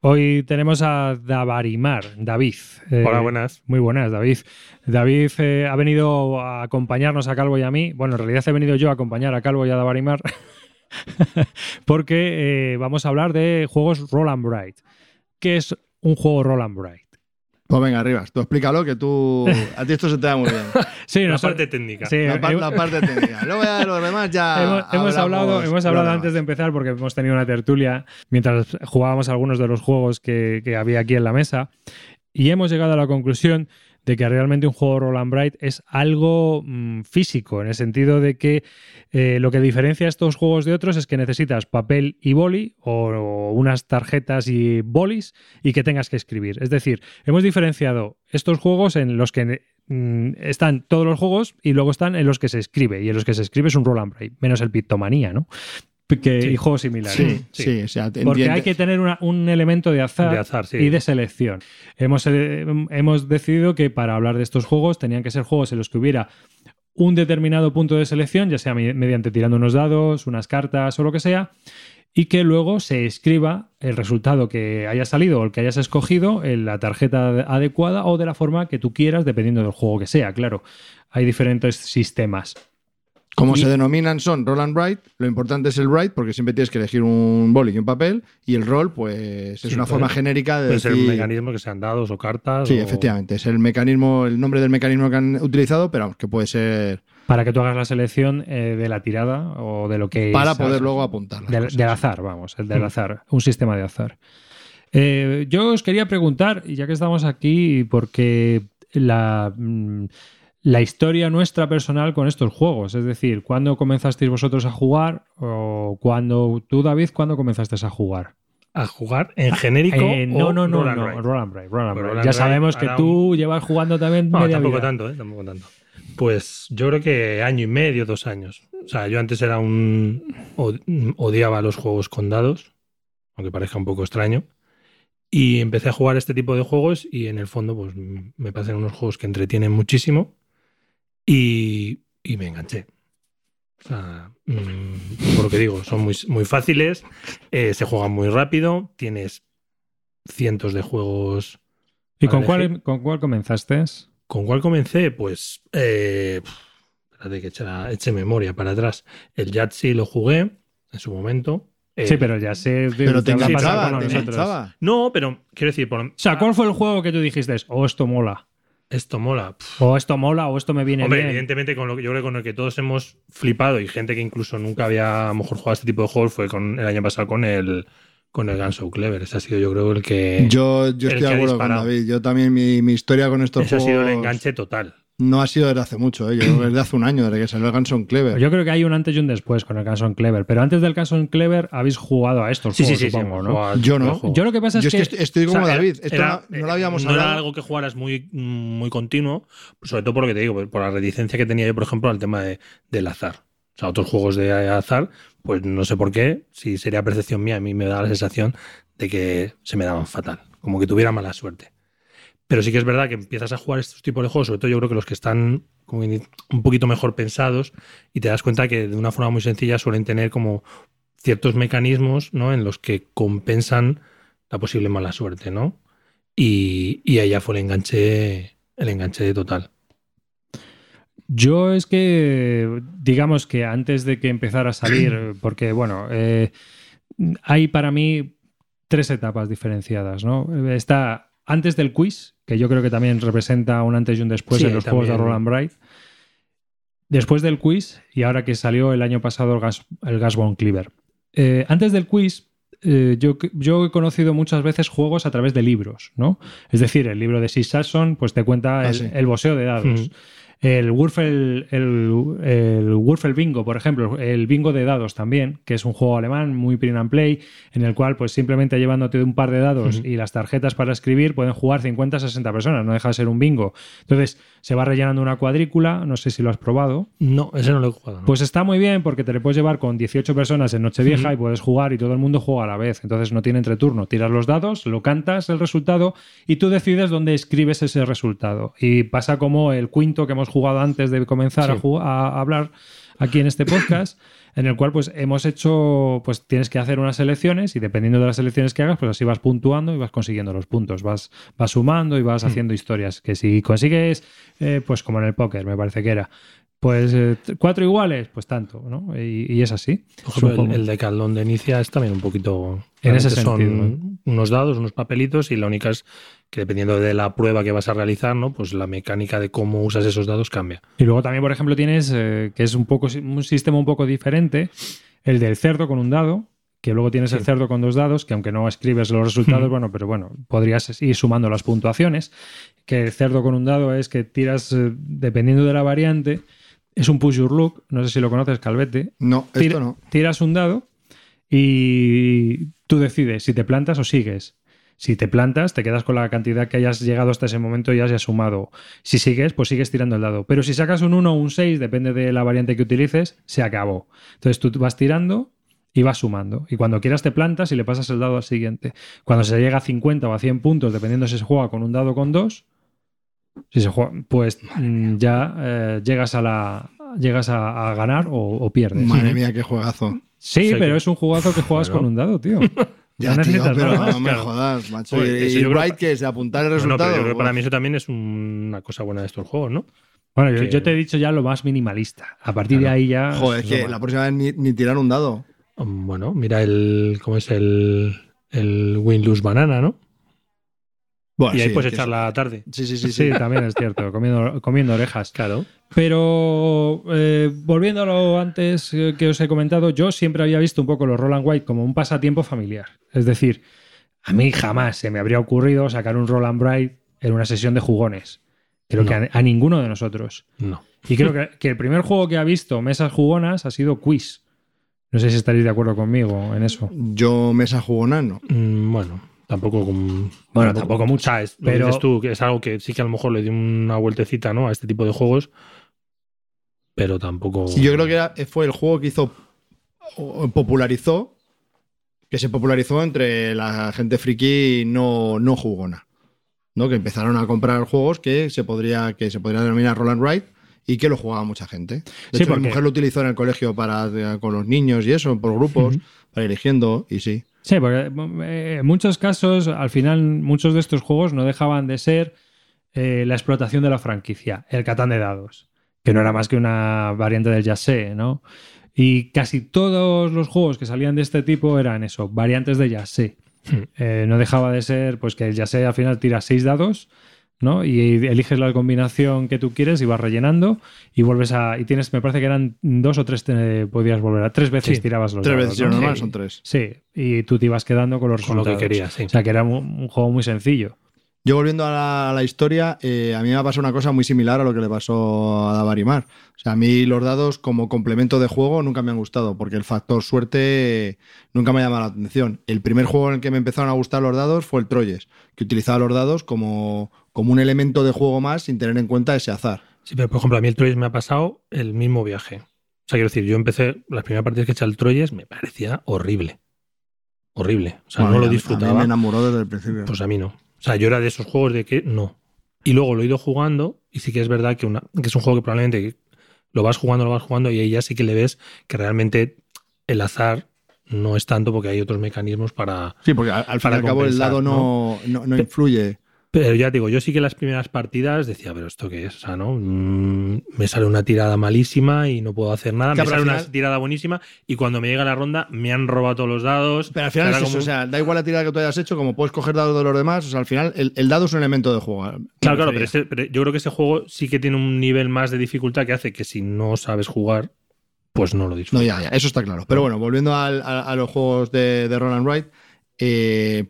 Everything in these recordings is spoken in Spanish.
Hoy tenemos a Davarimar, David. Eh, Hola, buenas. Muy buenas, David. David eh, ha venido a acompañarnos a Calvo y a mí. Bueno, en realidad he venido yo a acompañar a Calvo y a Davarimar porque eh, vamos a hablar de juegos Roll and Bright. ¿Qué es un juego Roll and Bright? Pues venga, arriba, tú explícalo que tú. A ti esto se te da muy bien. sí, la parte técnica. Sí, la, parte técnica. Luego ya los demás ya. Hemos, hablado, hemos hablado antes de empezar porque hemos tenido una tertulia mientras jugábamos algunos de los juegos que, que había aquí en la mesa y hemos llegado a la conclusión de que realmente un juego Roll and Bright es algo mm, físico, en el sentido de que eh, lo que diferencia estos juegos de otros es que necesitas papel y boli o, unas tarjetas y bolis y que tengas que escribir. Es decir, hemos diferenciado estos juegos en los que mm, están todos los juegos y luego están en los que se escribe y en los que se escribe es un Roll and Bright, menos el Pictomanía, ¿no? Que, y juegos similares. Sí, sí. Porque hay que tener un elemento de azar, y de selección. Hemos, eh, hemos decidido que para hablar de estos juegos tenían que ser juegos en los que hubiera un determinado punto de selección, ya sea mediante tirando unos dados, unas cartas o lo que sea, y que luego se escriba el resultado que haya salido o el que hayas escogido en la tarjeta adecuada o de la forma que tú quieras, dependiendo del juego que sea. Claro, hay diferentes sistemas. Como se denominan son roll and write, lo importante es el write porque siempre tienes que elegir un boli y un papel y el roll pues es una forma genérica de decir... el mecanismo que sean dados o cartas. Sí, efectivamente, es el mecanismo, el nombre del mecanismo que han utilizado, pero vamos, que puede ser... Para que tú hagas la selección eh, de la tirada o de lo que... Para poder luego apuntar. Del, del, azar, vamos, el del mm. azar, un sistema de azar. Eh, yo os quería preguntar, ya que estamos aquí, porque la... Mm, la historia nuestra personal con estos juegos. Es decir, ¿cuándo comenzasteis vosotros a jugar? O cuando tú, David, ¿cuándo comenzaste a jugar? ¿A jugar en genérico? Eh, no, no, no, no, Roll and Ya sabemos que tú llevas jugando también. No, tampoco tanto, ¿eh? Tampoco tanto. Pues yo creo que año y medio, dos años. O sea, yo antes era un. odiaba los juegos con dados, aunque parezca un poco extraño. Y empecé a jugar este tipo de juegos y en el fondo, pues me parecen unos juegos que entretienen muchísimo y, me enganché. O sea, mm, por lo que digo, son muy, muy fáciles, eh, se juegan muy rápido, tienes cientos de juegos. ¿Y con cuál, con cuál comenzaste? ¿Con cuál comencé? Pues. Eh, espérate que eche, memoria para atrás. El Yahtzee lo jugué en su momento. sí, pero ya sé. Pero te enganchaba, te No, pero quiero decir. o sea, ¿cuál fue el juego que tú dijiste? Oh, esto mola. Esto mola. O esto mola o esto me viene Hombre, bien. evidentemente con lo que yo creo con el que todos hemos flipado y gente que incluso nunca había a lo mejor jugado este tipo de juegos fue con el año pasado con el con el Gun Clever. Ese ha sido yo creo el que Yo, yo estoy de acuerdo con David. Yo también mi, mi historia con estos juegos Ese ha sido el enganche total. No ha sido desde hace mucho, ¿eh? desde hace un año, desde que salió el Ganson Clever. Yo creo que hay un antes y un después con el Ganson Clever, pero antes del Ganson Clever habéis jugado a estos juegos, supongo, ¿no? Yo no. Yo lo que pasa es, que, estoy como David, esto no, lo habíamos no era algo que jugaras muy, muy continuo, sobre todo por lo que te digo, por la reticencia que tenía yo, por ejemplo, al tema de, del azar. O sea, otros juegos de azar, pues no sé por qué, si sería percepción mía, a mí me da la sensación de que se me daban fatal, como que tuviera mala suerte. Pero sí que es verdad que empiezas a jugar estos tipos de juegos, sobre todo yo creo que los que están como un poquito mejor pensados, y te das cuenta que de una forma muy sencilla suelen tener como ciertos mecanismos ¿no? en los que compensan la posible mala suerte, ¿no? Y, y ahí ya fue el enganche, el enganche total. Yo es que, digamos que antes de que empezara a salir, porque bueno, eh, hay para mí tres etapas diferenciadas, ¿no? Está antes del quiz, que yo creo que también representa un antes y un después en los juegos de Roland Bright. Después del quiz, y ahora que salió el año pasado el, gas, el Gasbone Cleaver. Eh, antes del quiz, eh, yo, yo, he conocido muchas veces juegos a través de libros, ¿no? Es decir, el libro de Sis Sasson pues te cuenta ah, el, boseo de dados. El Wurfel, el, Bingo, por ejemplo, el bingo de dados también, que es un juego alemán muy print and play, en el cual, pues simplemente llevándote un par de dados y las tarjetas para escribir, pueden jugar 50 60 personas, no deja de ser un bingo. Entonces, se va rellenando una cuadrícula, no sé si lo has probado. No, ese no lo he jugado. Pues está muy bien porque te le puedes llevar con 18 personas en Nochevieja y puedes jugar y todo el mundo juega a la vez. Entonces no tiene entreturno. Tiras los dados, lo cantas el resultado y tú decides dónde escribes ese resultado. Y pasa como el quinto que hemos hemos jugado antes de comenzar a, Sí. a- a hablar aquí en este podcast, en el cual pues hemos hecho, pues tienes que hacer unas selecciones y dependiendo de las selecciones que hagas, pues así vas puntuando y vas consiguiendo los puntos, vas, vas sumando y vas haciendo historias, que si consigues, eh, pues como en el póker, me parece que era, pues eh, cuatro iguales, pues tanto, ¿no? Y, y es así. El, el de Caldón de Inicia es también un poquito. En ese sentido, Son unos dados, unos papelitos, y la única es que dependiendo de la prueba que vas a realizar, ¿no? Pues la mecánica de cómo usas esos dados cambia. Y luego también, por ejemplo, tienes, eh, que es un poco un sistema un poco diferente, el del cerdo con un dado, que luego tienes el cerdo con dos dados, que aunque no escribes los resultados, bueno, pero bueno, podrías ir sumando las puntuaciones. Que el cerdo con un dado es que tiras, eh, dependiendo de la variante, es un push your luck, no sé si lo conoces, Calvete. No, esto Tira- no. Tiras un dado y tú decides si te plantas o sigues. Si te plantas, te quedas con la cantidad que hayas llegado hasta ese momento y hayas sumado. Si sigues, pues sigues tirando el dado. Pero si sacas un 1 o un 6, depende de la variante que utilices, se acabó. Entonces tú vas tirando y vas sumando. Y cuando quieras te plantas y le pasas el dado al siguiente. Cuando se llega a 50 o a 100 puntos, dependiendo si se juega con un dado o con dos, si se juega, pues mm, ya eh, llegas a la llegas a, a ganar o, o pierdes. Madre mía, qué juegazo. Sí, pero que- es un jugazo que juegas Bueno. con un dado, tío. Ya, no tío, necesitas pero nada no me claro. jodas, macho. Y Wright, que- es apuntar el no, resultado. pero yo creo que para mí eso también es una cosa buena de estos juegos, ¿no? Bueno, yo, Que- yo te he dicho ya lo más minimalista. A partir de ahí ya. Joder, es que la próxima vez ni, ni tirar un dado. Bueno, mira el. ¿Cómo es el. El Win-Lose Banana, ¿no? Bueno, y ahí sí, puedes echar la tarde. Sí, sí, sí. Sí, sí. también es cierto, comiendo, comiendo orejas. Claro. Pero eh, volviendo a lo antes eh, que os he comentado, yo siempre había visto un poco los Roland White como un pasatiempo familiar. Es decir, a mí jamás se me habría ocurrido sacar un Roland Bright en una sesión de jugones. Creo No. que a, a ninguno de nosotros. No. Y creo que, que el primer juego que ha visto mesas jugonas ha sido Quiz. No sé si estaréis de acuerdo conmigo en eso. Yo mesa jugona no. Mm, Bueno, tampoco con. Bueno, tampoco mucho, O sea, es, lo pero- dices tú, que es algo que sí que a lo mejor le di una vueltecita, ¿no? A este tipo de juegos. Pero tampoco. Sí, yo creo que era- fue el juego que hizo popularizó que se popularizó entre la gente friki no, no jugona. ¿no? Que empezaron a comprar juegos que se podría, que se podría denominar Roll and Write y que lo jugaba mucha gente. De Sí, hecho, porque- mi mujer lo utilizó en el colegio para con los niños y eso, por grupos, para ir eligiendo, y sí. Sí, porque eh, en muchos casos, al final, muchos de estos juegos no dejaban de ser eh, la explotación de la franquicia, el Catán de dados, que no era más que una variante del Yasé, ¿no? Y casi todos los juegos que salían de este tipo eran eso, variantes de Yasé. Hmm. Eh, no dejaba de ser, pues que el Yasé al final tira seis dados, ¿no? Y eliges la combinación que tú quieres y vas rellenando y vuelves a. Y tienes, me parece que eran dos o tres, te podías volver a. Tres veces Sí, tirabas los Tres dados. veces, ¿no? normal, Sí. son tres. Sí, y tú te ibas quedando con los Con lo que querías, sí. O sea, que era un, un juego muy sencillo. Yo volviendo a la, a la historia, eh, a mí me ha pasado una cosa muy similar a lo que le pasó a Davarimar. O sea, a mí los dados como complemento de juego nunca me han gustado, porque el factor suerte eh, nunca me ha llamado la atención. El primer juego en el que me empezaron a gustar los dados fue el Troyes, que utilizaba los dados como, como un elemento de juego más sin tener en cuenta ese azar. Sí, pero por ejemplo, a mí el Troyes me ha pasado el mismo viaje. O sea, quiero decir, yo empecé, las primeras partidas que he hecho al Troyes me parecía horrible. Horrible. O sea, Bueno, no lo a mí- A disfrutaba. mí me enamoró desde el principio. Pues a mí no. O sea, yo era de esos juegos de que no. Y luego lo he ido jugando y sí que es verdad que, una, que es un juego que probablemente lo vas jugando, lo vas jugando y ahí ya sí que le ves que realmente el azar no es tanto porque hay otros mecanismos para... sí, porque al, al fin y al cabo el no, no, no influye. Pero ya te digo, yo sí que las primeras partidas decía, pero ¿esto qué es? O sea, ¿no? Mm, me sale una tirada malísima y no puedo hacer nada. Claro, me sale al una tirada buenísima y cuando me llega la ronda me han robado todos los dados. Pero al final Era es eso, como- o sea, da igual la tirada que tú hayas hecho, como puedes coger dados de los demás, o sea, al final el, el dado es un elemento de juego. Claro, claro, pero, ese- pero yo creo que ese juego sí que tiene un nivel más de dificultad que hace que si no sabes jugar, pues no lo No, disfrutas. ya, ya, eso está claro. Pero bueno, volviendo al- a, a los juegos de, de Roland Wright, eh,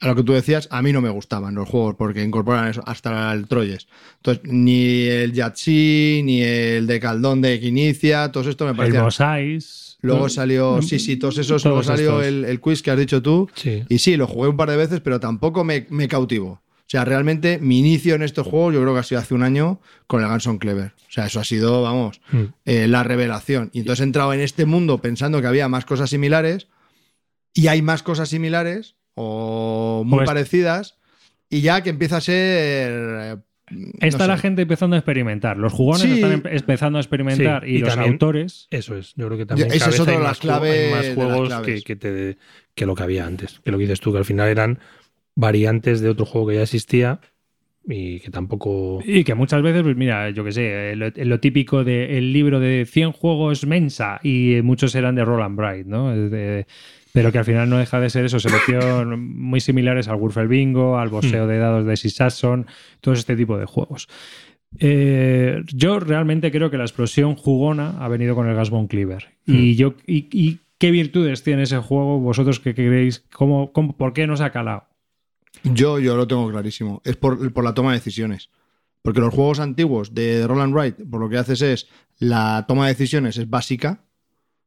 a lo que tú decías, a mí no me gustaban los juegos porque incorporan eso hasta el Troyes. Entonces, ni el Yatsi, ni el de Caldón de Quinicia, todos estos me El parecían. Mosais. Luego ¿no? salió, sí, sí, todos esos, Todos luego salió el, el quiz que has dicho tú. Sí. Y sí, lo jugué un par de veces, pero tampoco me, me cautivó. O sea, realmente mi inicio en estos juegos yo creo que ha sido hace un año con el Ganson Clever. O sea, eso ha sido, vamos, Mm. eh, la revelación. Y entonces he entrado en este mundo pensando que había más cosas similares y hay más cosas similares o muy Pues- parecidas y ya que empieza a ser eh, Está no la sé. gente empezando a experimentar. Los jugones Sí. están em- empezando a experimentar Sí, y, y los también- autores. Eso es. Yo creo que también esa es otra hay de más, las claves hay de más las juegos que, claves. que te, que lo que había antes. Que lo que dices tú, que al final eran variantes de otro juego que ya existía y que tampoco... Y que muchas veces, pues mira, yo que sé, lo, lo típico del libro de 100 juegos Mensa y muchos eran de Roland Bright, ¿no? De- pero que al final no deja de ser eso, selección muy similares al Warfare Bingo, al boxeo de dados de Six Sasson, todo este tipo de juegos. Eh, yo realmente creo que la explosión jugona ha venido con el Gasbone Cleaver. Y yo y, y qué virtudes tiene ese juego? ¿Vosotros qué creéis? ¿Cómo, cómo, ¿Por qué nos ha calado? Yo, yo lo tengo clarísimo. Es por, por la toma de decisiones. Porque los juegos antiguos de Roland Wright, por lo que haces es la toma de decisiones es básica.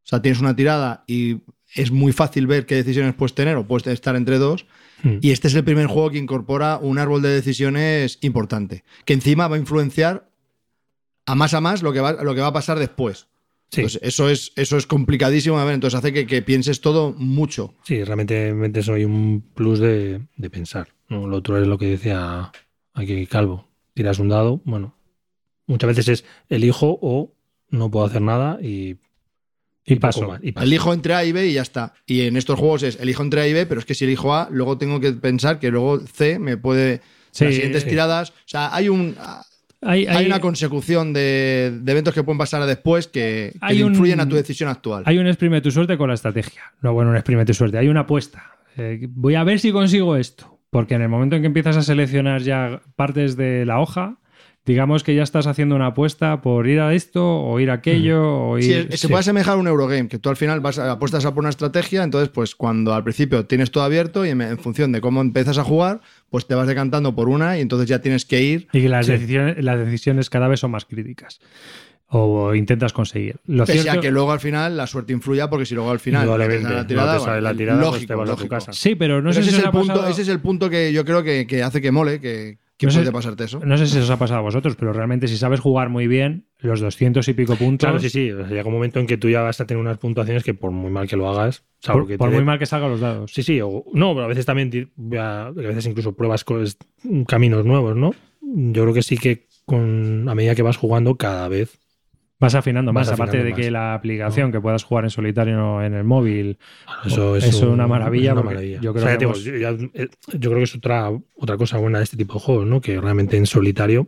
O sea, tienes una tirada y es muy fácil ver qué decisiones puedes tener o puedes estar entre dos. Hmm. Y este es el primer juego que incorpora un árbol de decisiones importante. Que encima va a influenciar a más a más lo que va, lo que va a pasar después. Sí, Entonces, eso es, eso es complicadísimo. A ver, entonces hace que, que pienses todo mucho. sí, realmente metes hoy un plus de, de pensar. ¿no? Lo otro es lo que decía aquí Calvo. Tiras un dado, bueno, muchas veces es elijo o no puedo hacer nada y, Y paso. más, y paso. Elijo entre A y B y ya está. Y en estos juegos es elijo entre A y B, pero es que si elijo A, luego tengo que pensar que luego C me puede. Sí, las siguientes sí. tiradas. O sea, hay un. Hay, Hay hay- una consecución de, de eventos que pueden pasar después que, que Hay un- influyen a tu decisión actual. Hay un exprime tu suerte con la estrategia. No, bueno, un exprime tu suerte. Hay una apuesta. Eh, voy a ver si consigo esto. Porque en el momento en que empiezas a seleccionar ya partes de la hoja, digamos que ya estás haciendo una apuesta por ir a esto o ir a aquello o ir. Sí, se sí. puede asemejar a un Eurogame, que tú al final vas a- apuestas a por una estrategia, entonces pues cuando al principio tienes todo abierto y en, en función de cómo empiezas a jugar, pues te vas decantando por una y entonces ya tienes que ir. Y que las, Sí. decisiones, las decisiones cada vez son más críticas. O intentas conseguir. Lo Pese cierto, a que luego al final la suerte influya, porque si luego al final metes a la no tirada, te sale la tirada, pues lógico, te vas a tu casa. Sí, pero no Pero sé si ese, os es el punto, pasado- ese es el punto que yo creo que, que hace que mole, que, que No sé- pasarte eso. No sé si os ha pasado a vosotros, pero realmente si sabes jugar muy bien, los 200 y pico puntos. Claro, sí, sí. O sea, llega un momento en que tú ya vas a tener unas puntuaciones que por muy mal que lo hagas, Por, que por muy mal que salgan los dados. Sí, sí. O, no, pero a veces también a, a veces incluso pruebas caminos nuevos, ¿no? Yo creo que sí que con a medida que vas jugando cada vez Vas afinando Vas más, aparte de que la aplicación que puedas jugar en solitario en el móvil. eso es, Eso es un- una maravilla, es una maravilla. yo O creo sea, que hemos- yo, ya- eh, yo creo que es otra otra cosa buena de este tipo de juegos, ¿no? Que realmente en solitario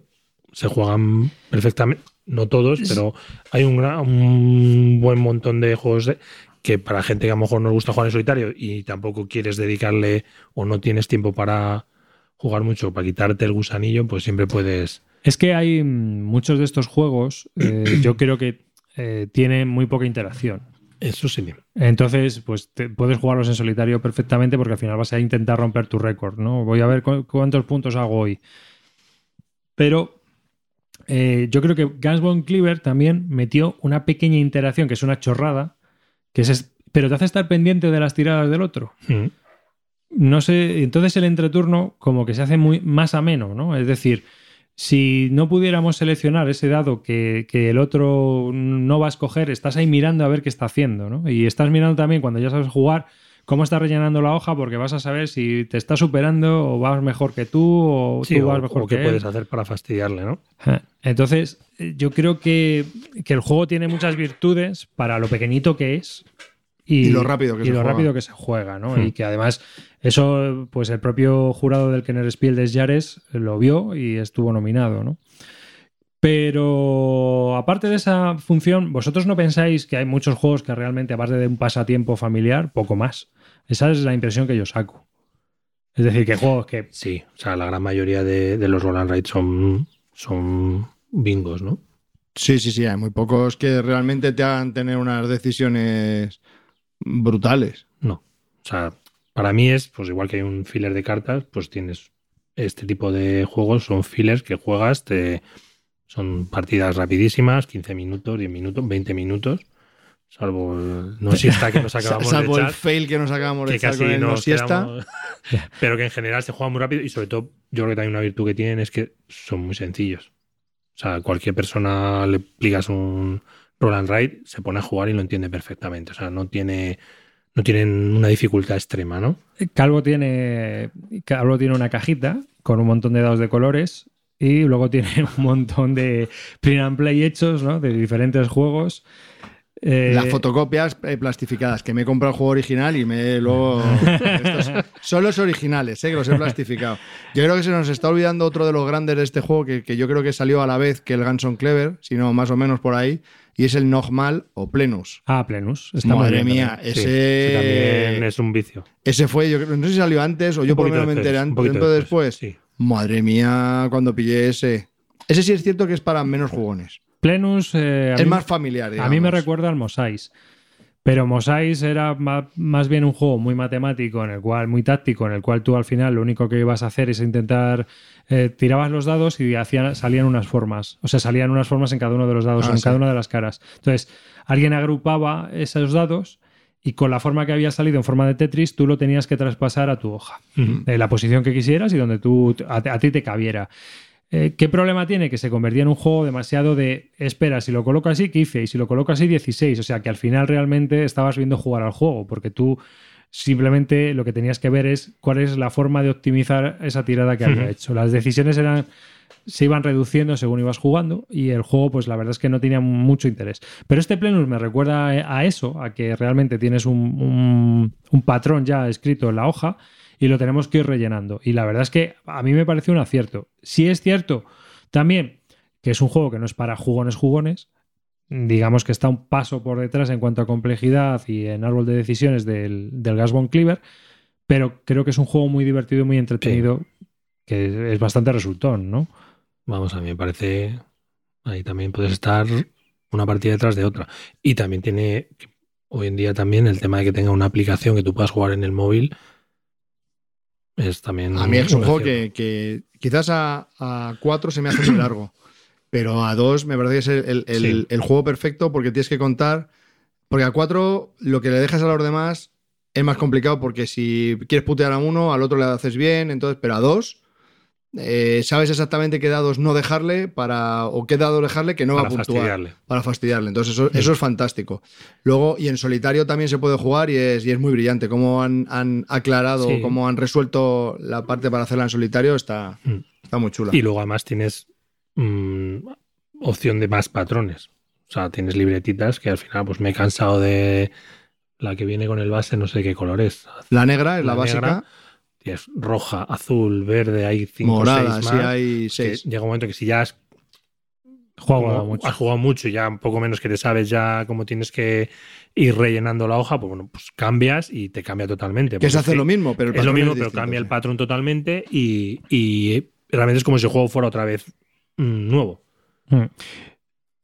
se juegan perfectamente, no todos, pero hay un, gran- un buen montón de juegos de- que para gente que a lo mejor no gusta jugar en solitario y tampoco quieres dedicarle o no tienes tiempo para jugar mucho, para quitarte el gusanillo, pues siempre puedes... Es que hay mm, muchos de estos juegos, eh, yo creo que eh, tienen muy poca interacción. Eso sí. Entonces, pues te- puedes jugarlos en solitario perfectamente porque al final vas a intentar romper tu récord, ¿no? Voy a ver cu- cuántos puntos hago hoy. Pero eh, yo creo que Gunsbone Cleaver también metió una pequeña interacción, que es una chorrada, que es, es- pero te hace estar pendiente de las tiradas del otro. Mm. No sé, entonces el entreturno como que se hace muy más ameno, ¿no? Es decir, si no pudiéramos seleccionar ese dado que, que el otro no va a escoger, estás ahí mirando a ver qué está haciendo, ¿no? Y estás mirando también cuando ya sabes jugar cómo está rellenando la hoja porque vas a saber si te está superando o vas mejor que tú o Sí, tú o, vas mejor o que qué él. puedes hacer para fastidiarle, ¿no? Entonces, eh, yo creo que, que el juego tiene muchas virtudes para lo pequeñito que es y, Y lo rápido que y se lo juega. rápido que se juega, ¿no? Hmm. Y que además, eso, pues el propio jurado del Kenner Spiel de Yares lo vio y estuvo nominado, ¿no? Pero aparte de esa función, ¿vosotros no pensáis que hay muchos juegos que realmente, aparte de un pasatiempo familiar, poco más? Esa es la impresión que yo saco. Es decir, que juegos que Sí, o sea, la gran mayoría de, de los roll and ride son, son bingos, ¿no? Sí, sí, sí, hay muy pocos que realmente te hagan tener unas decisiones brutales. No. O sea, para mí es, pues igual que hay un filler de cartas, pues tienes este tipo de juegos, son fillers que juegas, te, son partidas rapidísimas, 15 minutos, 10 minutos, 20 minutos, salvo el no siesta que nos acabamos Salvo de el echar. fail que nos acabamos de que casi con el no siesta. pero que en general se juega muy rápido y sobre todo yo creo que también una virtud que tienen es que son muy sencillos. O sea, cualquier persona le aplicas un roll and ride, se pone a jugar y lo entiende perfectamente. O sea, no tiene no tienen una dificultad extrema, ¿no? Calvo tiene, Calvo tiene una cajita con un montón de dados de colores y luego tiene un montón de print and play hechos, ¿no? De diferentes juegos. Eh, Las fotocopias eh, plastificadas, que me he comprado el juego original y me luego. Estos son los originales, eh, que los he plastificado. Yo creo que se nos está olvidando otro de los grandes de este juego, que, que yo creo que salió a la vez que el Ganson Clever, sino más o menos por ahí, y es el Nogmal o Plenus. Ah, Plenus. Está Madre mía, también. Sí, ese. sí, también es un vicio. Ese fue, yo creo- no sé si salió antes o yo por lo menos me enteré después, un antes, después. Sí. Madre mía, cuando pillé ese. Ese sí es cierto que es para menos jugones. Plenus. eh, Es mí- más familiar. A mí me recuerda al Mosais. Pero Mosais era más bien un juego muy matemático, en el cual, muy táctico, en el cual tú al final lo único que ibas a hacer es intentar. eh, tirabas los dados y hacían, salían unas formas. O sea, salían unas formas en cada uno de los dados, Ah, en sí. cada una de las caras. Entonces, alguien agrupaba esos dados y con la forma que había salido en forma de Tetris, tú lo tenías que traspasar a tu hoja. De la posición que quisieras y donde tú, a, a ti te cabiera. Eh, ¿Qué problema tiene? Que se convertía en un juego demasiado de, espera, si lo coloco así, 15, y si lo coloco así, 16. O sea, que al final realmente estabas viendo jugar al juego, porque tú simplemente lo que tenías que ver es cuál es la forma de optimizar esa tirada que había hecho. Las decisiones eran se iban reduciendo según ibas jugando y el juego pues la verdad es que no tenía mucho interés. Pero este Plenus me recuerda a eso, a que realmente tienes un, un- un patrón ya escrito en la hoja y lo tenemos que ir rellenando. Y la verdad es que a mí me pareció un acierto. Si es cierto también que es un juego que no es para jugones jugones, digamos que está un paso por detrás en cuanto a complejidad y en árbol de decisiones del, del Gasbone Cleaver, pero creo que es un juego muy divertido y muy entretenido, que es bastante resultón, ¿no? Vamos, a mí me parece. Ahí también puedes estar una partida detrás de otra. Y también tiene. Hoy en día también el tema de que tenga una aplicación que tú puedas jugar en el móvil. Es también. A mí es un juego que, que quizás a, a cuatro se me hace muy largo, pero a dos me parece que es el, el- el- Sí. el juego perfecto porque tienes que contar. Porque a cuatro lo que le dejas a los demás es más complicado porque si quieres putear a uno, al otro le haces bien, entonces, pero a dos. Eh, sabes exactamente qué dados no dejarle para o qué dados dejarle que no va a puntuar fastidiarle. para fastidiarle. Entonces, eso, eso es fantástico. Luego, y en solitario también se puede jugar y es, y es muy brillante. Cómo han, han aclarado, Sí. cómo han resuelto la parte para hacerla en solitario, está, Mm. está muy chula. Y luego además tienes mm, opción de más patrones. O sea, tienes libretitas que al final pues me he cansado de la que viene con el base, no sé qué color es. La negra es la, La básica, negra, Tienes roja, azul, verde, hay cinco morada, seis sí más. hay seis. llega un momento que si ya has como mucho. has jugado mucho y ya un poco menos que te sabes ya cómo tienes que ir rellenando la hoja, pues bueno, pues cambias y te cambia totalmente. Que es hacer sí, lo mismo, pero el es lo mismo, pero distinto, cambia el patrón totalmente y, y realmente es como si el juego fuera otra vez mm, nuevo. Mm.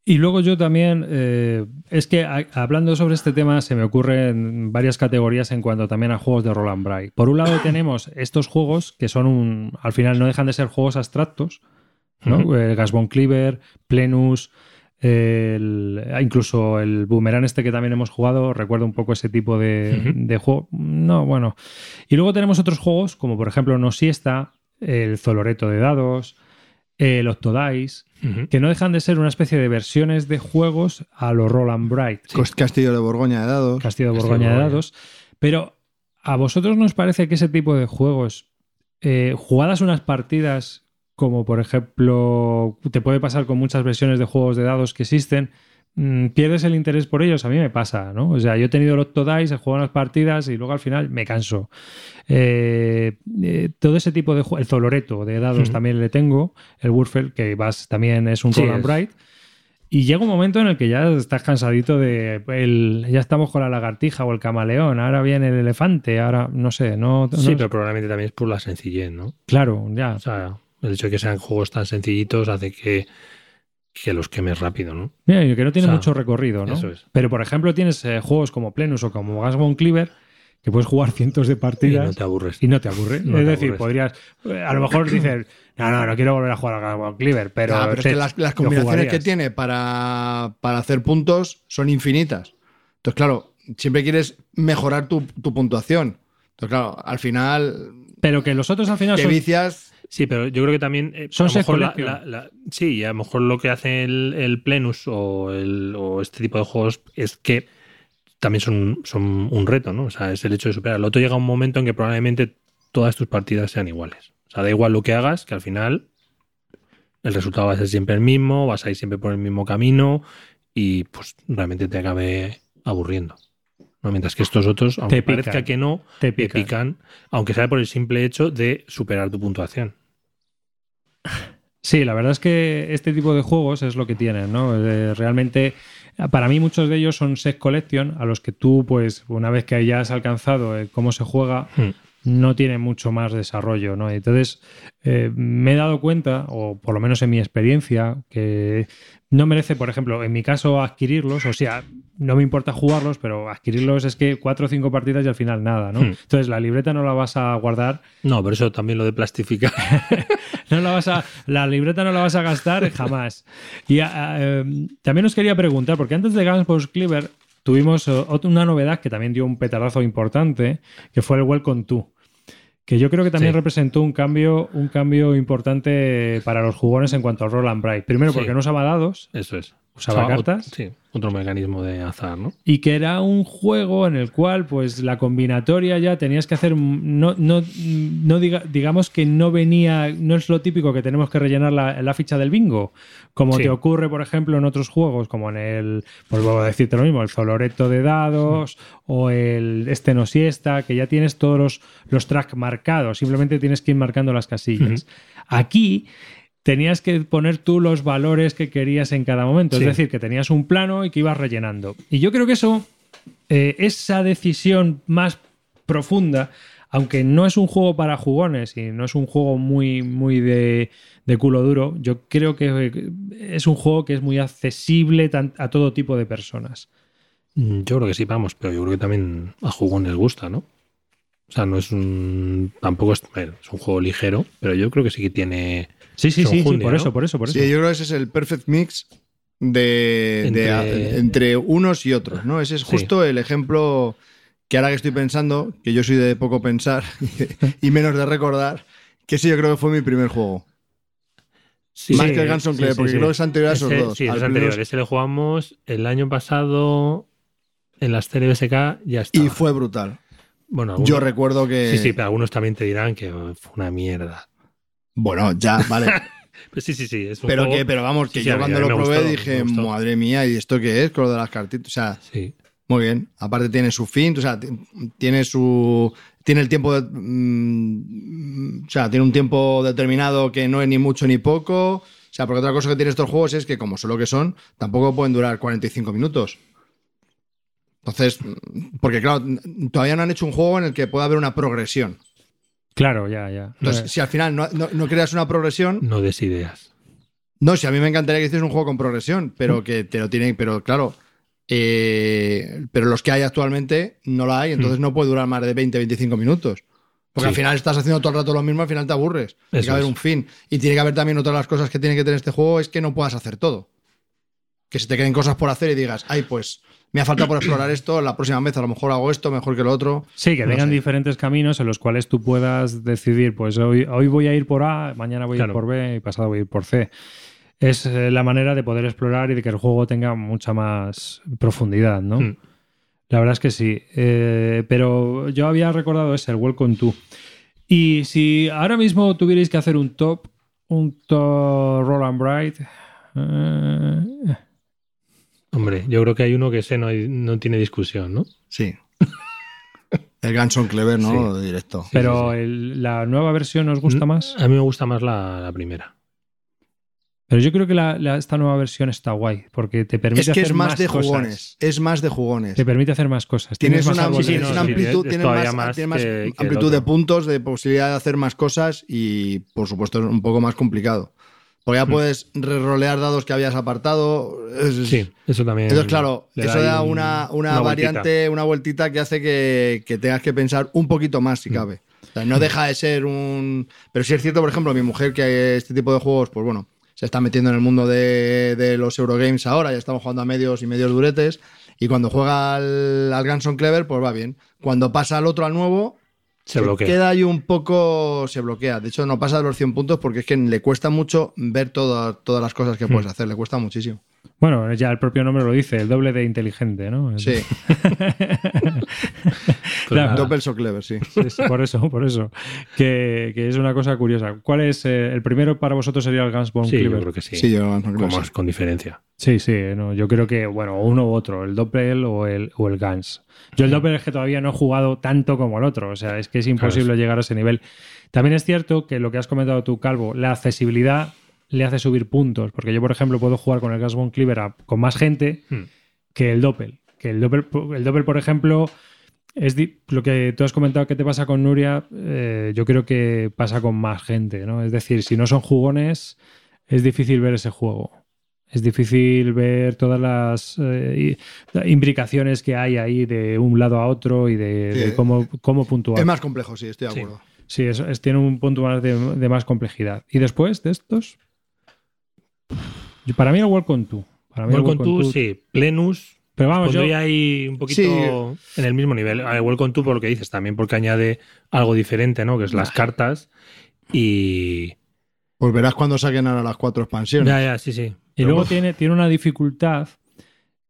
Y luego yo también, eh, es que a- hablando sobre este tema se me ocurren varias categorías en cuanto también a juegos de Roland Bray. Por un lado tenemos estos juegos que son un, al final no dejan de ser juegos abstractos, ¿no? El Gasbon Cleaver, Plenus, el- incluso el Boomerang este que también hemos jugado, recuerda un poco ese tipo de, de juego. No, bueno. Y luego tenemos otros juegos como por ejemplo No Siesta, el Zoloreto de dados, el Octodice, Ujú. que no dejan de ser una especie de versiones de juegos a lo Roland Bright, Castillo de Borgoña de dados. Castillo de Castillo de Borgoña de dados. Pero ¿a vosotros nos parece que ese tipo de juegos, eh, jugadas unas partidas, como por ejemplo, te puede pasar con muchas versiones de juegos de dados que existen, pierdes el interés por ellos? A mí me pasa, ¿no? O sea, yo he tenido el Octodice, he jugado unas partidas y luego al final me canso. Eh, eh, todo ese tipo de el Zoloreto de dados también le tengo, el Wurfel, que vas, también es un Sí. Bright. Y llega un momento en el que ya estás cansadito de. el- ya estamos con la lagartija o el camaleón, ahora viene el elefante, ahora no sé, no. no- Sí, pero probablemente también es por la sencillez, ¿no? Claro, ya. O sea, el hecho de que sean juegos tan sencillitos hace que, que los quemes rápido, ¿no? Mira, y que no tiene O sea, mucho recorrido, ¿no? eso es. Pero por ejemplo, tienes eh, juegos como Plenus o como Gasbone Cleaver, que puedes jugar cientos de Y partidas. no te aburres. Y no te aburre. No es te decir, aburres. podrías. eh, A lo mejor dices, no, no, no quiero volver a jugar a Gasbone Cleaver, pero. Ah, pero es que las, las combinaciones que tiene para, para hacer puntos son infinitas. Entonces, claro, siempre quieres mejorar tu, tu puntuación. Entonces, claro, al final Pero que los otros al final te son. vicias. Sí, pero yo creo que también. eh, Son a lo mejor la- set la- la- sí, y a lo mejor lo que hace el, el Plenus o, el, o este tipo de juegos es que también son, son un reto, ¿no? O sea, es el hecho de superar. El otro llega un momento en que probablemente todas tus partidas sean iguales. O sea, da igual lo que hagas, que al final el resultado va a ser siempre el mismo, vas a ir siempre por el mismo camino y pues realmente te acabe aburriendo. ¿No? Mientras que estos otros, aunque Te pican. parezca que no, Te te pican. pican, aunque sea por el simple hecho de superar tu puntuación. Sí, la verdad es que este tipo de juegos es lo que tienen, ¿no? Eh, realmente, para mí muchos de ellos son set collection a los que tú, pues, una vez que ya has alcanzado eh, cómo se juega, Hmm. no tiene mucho más desarrollo, ¿no? Entonces, eh, me he dado cuenta, o por lo menos en mi experiencia, que no merece, por ejemplo, en mi caso, adquirirlos, o sea, no me importa jugarlos, pero adquirirlos es que cuatro o cinco partidas y al final nada, ¿no? Hmm. Entonces, la libreta no la vas a guardar No, pero eso también lo de plastificar. no la vas a, la libreta no la vas a gastar jamás. Y ah, eh, también os quería preguntar, porque antes de Guns Post Cleaver tuvimos eh, otra- una novedad que también dio un petardazo importante, que fue el Welcome To. Que yo creo que también Sí. representó un cambio, un cambio importante para los jugones en cuanto al roll and write. Primero Sí. porque no usaba dados Eso es. ¿Usaba O- cartas? Sí, otro mecanismo de azar, ¿no? y que era un juego en el cual pues la combinatoria ya tenías que hacer no, no, no diga- digamos que no venía no es lo típico que tenemos que rellenar la, la ficha del bingo como Sí. te ocurre por ejemplo en otros juegos como en el pues vuelvo a decirte lo mismo el Zoloreto de dados o el este no siesta que ya tienes todos los, los tracks marcados simplemente tienes que ir marcando las casillas aquí tenías que poner tú los valores que querías en cada momento. Sí. Es decir, que tenías un plano y que ibas rellenando. Y yo creo que eso, eh, esa decisión más profunda, aunque no es un juego para jugones y no es un juego muy, muy de, de culo duro, yo creo que es un juego que es muy accesible a todo tipo de personas. Mm, Yo creo que sí, vamos, pero yo creo que también a jugones gusta, ¿no? O sea, no es un. Tampoco es, es un juego ligero, pero yo creo que sí que tiene. Sí, sí, sí, por ¿no? eso, por eso, por eso. Sí, yo creo que ese es el perfect mix de, de- Entre- unos y otros, ¿no? Ese es Sí. justo el ejemplo que ahora que estoy pensando, que yo soy de poco pensar y menos de recordar, que ese yo creo que fue mi primer juego. Sí, Más sí, que el Guns sí, porque sí. creo que es anterior a esos Ese- dos. Sí, al es anterior. Ese lo jugamos el año pasado en las TLBSK, ya está. Y fue brutal. Bueno, algunos- Yo recuerdo que. Sí, sí, pero algunos también te dirán que fue una mierda. Bueno, ya, vale. Pues sí, sí, sí. Es un pero, juego- que, pero vamos, que Sí, yo cuando lo probé gustó, dije, madre mía, ¿y esto qué es? Con lo de las cartitas. O sea, Sí. Muy bien. Aparte tiene su fin, o sea, tiene su tiene el tiempo de, mm, o sea, tiene un tiempo determinado que no es ni mucho ni poco. O sea, porque otra cosa que tiene estos juegos es que como son lo que son, tampoco pueden durar 45 minutos. Entonces, mm, porque claro, todavía no han hecho un juego en el que pueda haber una progresión. Claro, ya, ya. Entonces, si al final no, no- no creas una progresión, No des ideas. no, si a mí me encantaría que hicieras un juego con progresión, pero que te lo tienen, pero claro, eh, pero los que hay actualmente no la hay, entonces no puede durar más de 20, 25 minutos. Porque Sí. al final estás haciendo todo el rato lo mismo, al final te aburres. Tiene que haber es. un fin. Y tiene que haber también otra de las cosas que tiene que tener este juego es que no puedas hacer todo. Que se te queden cosas por hacer y digas, ay, pues me ha falta por explorar esto, la próxima vez a lo mejor hago esto mejor que lo otro. Sí, que No tengan sé. diferentes caminos en los cuales tú puedas decidir, pues hoy, hoy voy a ir por A, mañana voy a ir por B y pasado voy a ir por C. Es eh, la manera de poder explorar y de que el juego tenga mucha más profundidad, ¿no? Mm. La verdad es que sí. Eh, pero yo había recordado ese, el Welcome to. Y si ahora mismo tuvierais que hacer un top, un top Roll and Bright, eh, Hombre, yo creo que hay uno que ese no, hay- no tiene discusión, ¿no? Sí. El Ganson Clever, ¿no? Directo. pero el- la nueva versión os gusta Mm, más. A mí me gusta más la, la primera. Pero yo creo que la- la- esta nueva versión está guay, porque te permite Es que hacer es más de cosas. jugones. Es más de jugones. Te permite hacer más cosas. Tienes más una, sí, no, sí, amplitud, es tienes más, más tienes más que- que el amplitud de puntos, de posibilidad de hacer más cosas y, por supuesto, es un poco más complicado. Porque ya Mm. puedes re-rolear dados que habías apartado. Sí, eso también. Entonces, claro, eso da un- una, una, vueltita. variante, una vueltita que hace que, que tengas que pensar un poquito más, si Mm. cabe. O sea, no deja de ser un. Pero sí es cierto, por ejemplo, mi mujer, que este tipo de juegos, pues bueno, se está metiendo en el mundo de, de los Eurogames ahora, ya estamos jugando a medios y medios duretes. Y cuando juega al, al Ganson Clever, pues va bien. Cuando pasa al otro, al nuevo, Se bloquea. queda ahí un poco. Se bloquea. De hecho, no pasa de los 100 puntos porque es que le cuesta mucho ver toda- todas las cosas que puedes hacer. Le cuesta muchísimo. Bueno, ya el propio nombre lo dice, el doble de inteligente, ¿no? Sí. Claro. Doppel so clever, sí. Sí, sí, por eso, por eso. Que, que es una cosa curiosa. ¿Cuál es eh, el primero para vosotros sería el Guns Bone Sí, yo Cleaver? creo que sí. Sí, yo con, más, con diferencia. Sí, sí, no, yo creo que, bueno, uno u otro, el Doppel o el, o el Guns. Yo el Doppel es que todavía no he jugado tanto como el otro, o sea, es que es imposible llegar a ese nivel. También es cierto que lo que has comentado tú, Calvo, la accesibilidad le hace subir puntos, porque yo, por ejemplo, puedo jugar con el Guns Bone Cleaver a- con más gente Hmm. que el Doppel. Que el Doppel, el Doppel por ejemplo, es lo que tú has comentado que te pasa con Nuria, eh, yo creo que pasa con más gente, ¿no? Es decir, si no son jugones, es difícil ver ese juego. Es difícil ver todas las eh, imbricaciones que hay ahí de un lado a otro y de, Sí. de cómo, cómo puntuar. Es más complejo, sí, estoy de acuerdo. Sí, es, es- tiene un punto más de, de más complejidad. Y después de estos, yo- para mí el Welcome to. Para mí el Welcome Welcome to, to- sí. Plenus, Pero vamos, yo, ahí un poquito en el mismo nivel. A ver, Welcome to por lo que dices, también porque añade algo diferente, ¿no? Que es las cartas. Y. Pues verás cuando saquen ahora las cuatro expansiones. Ya, ya, sí, sí. Y luego tiene, tiene una dificultad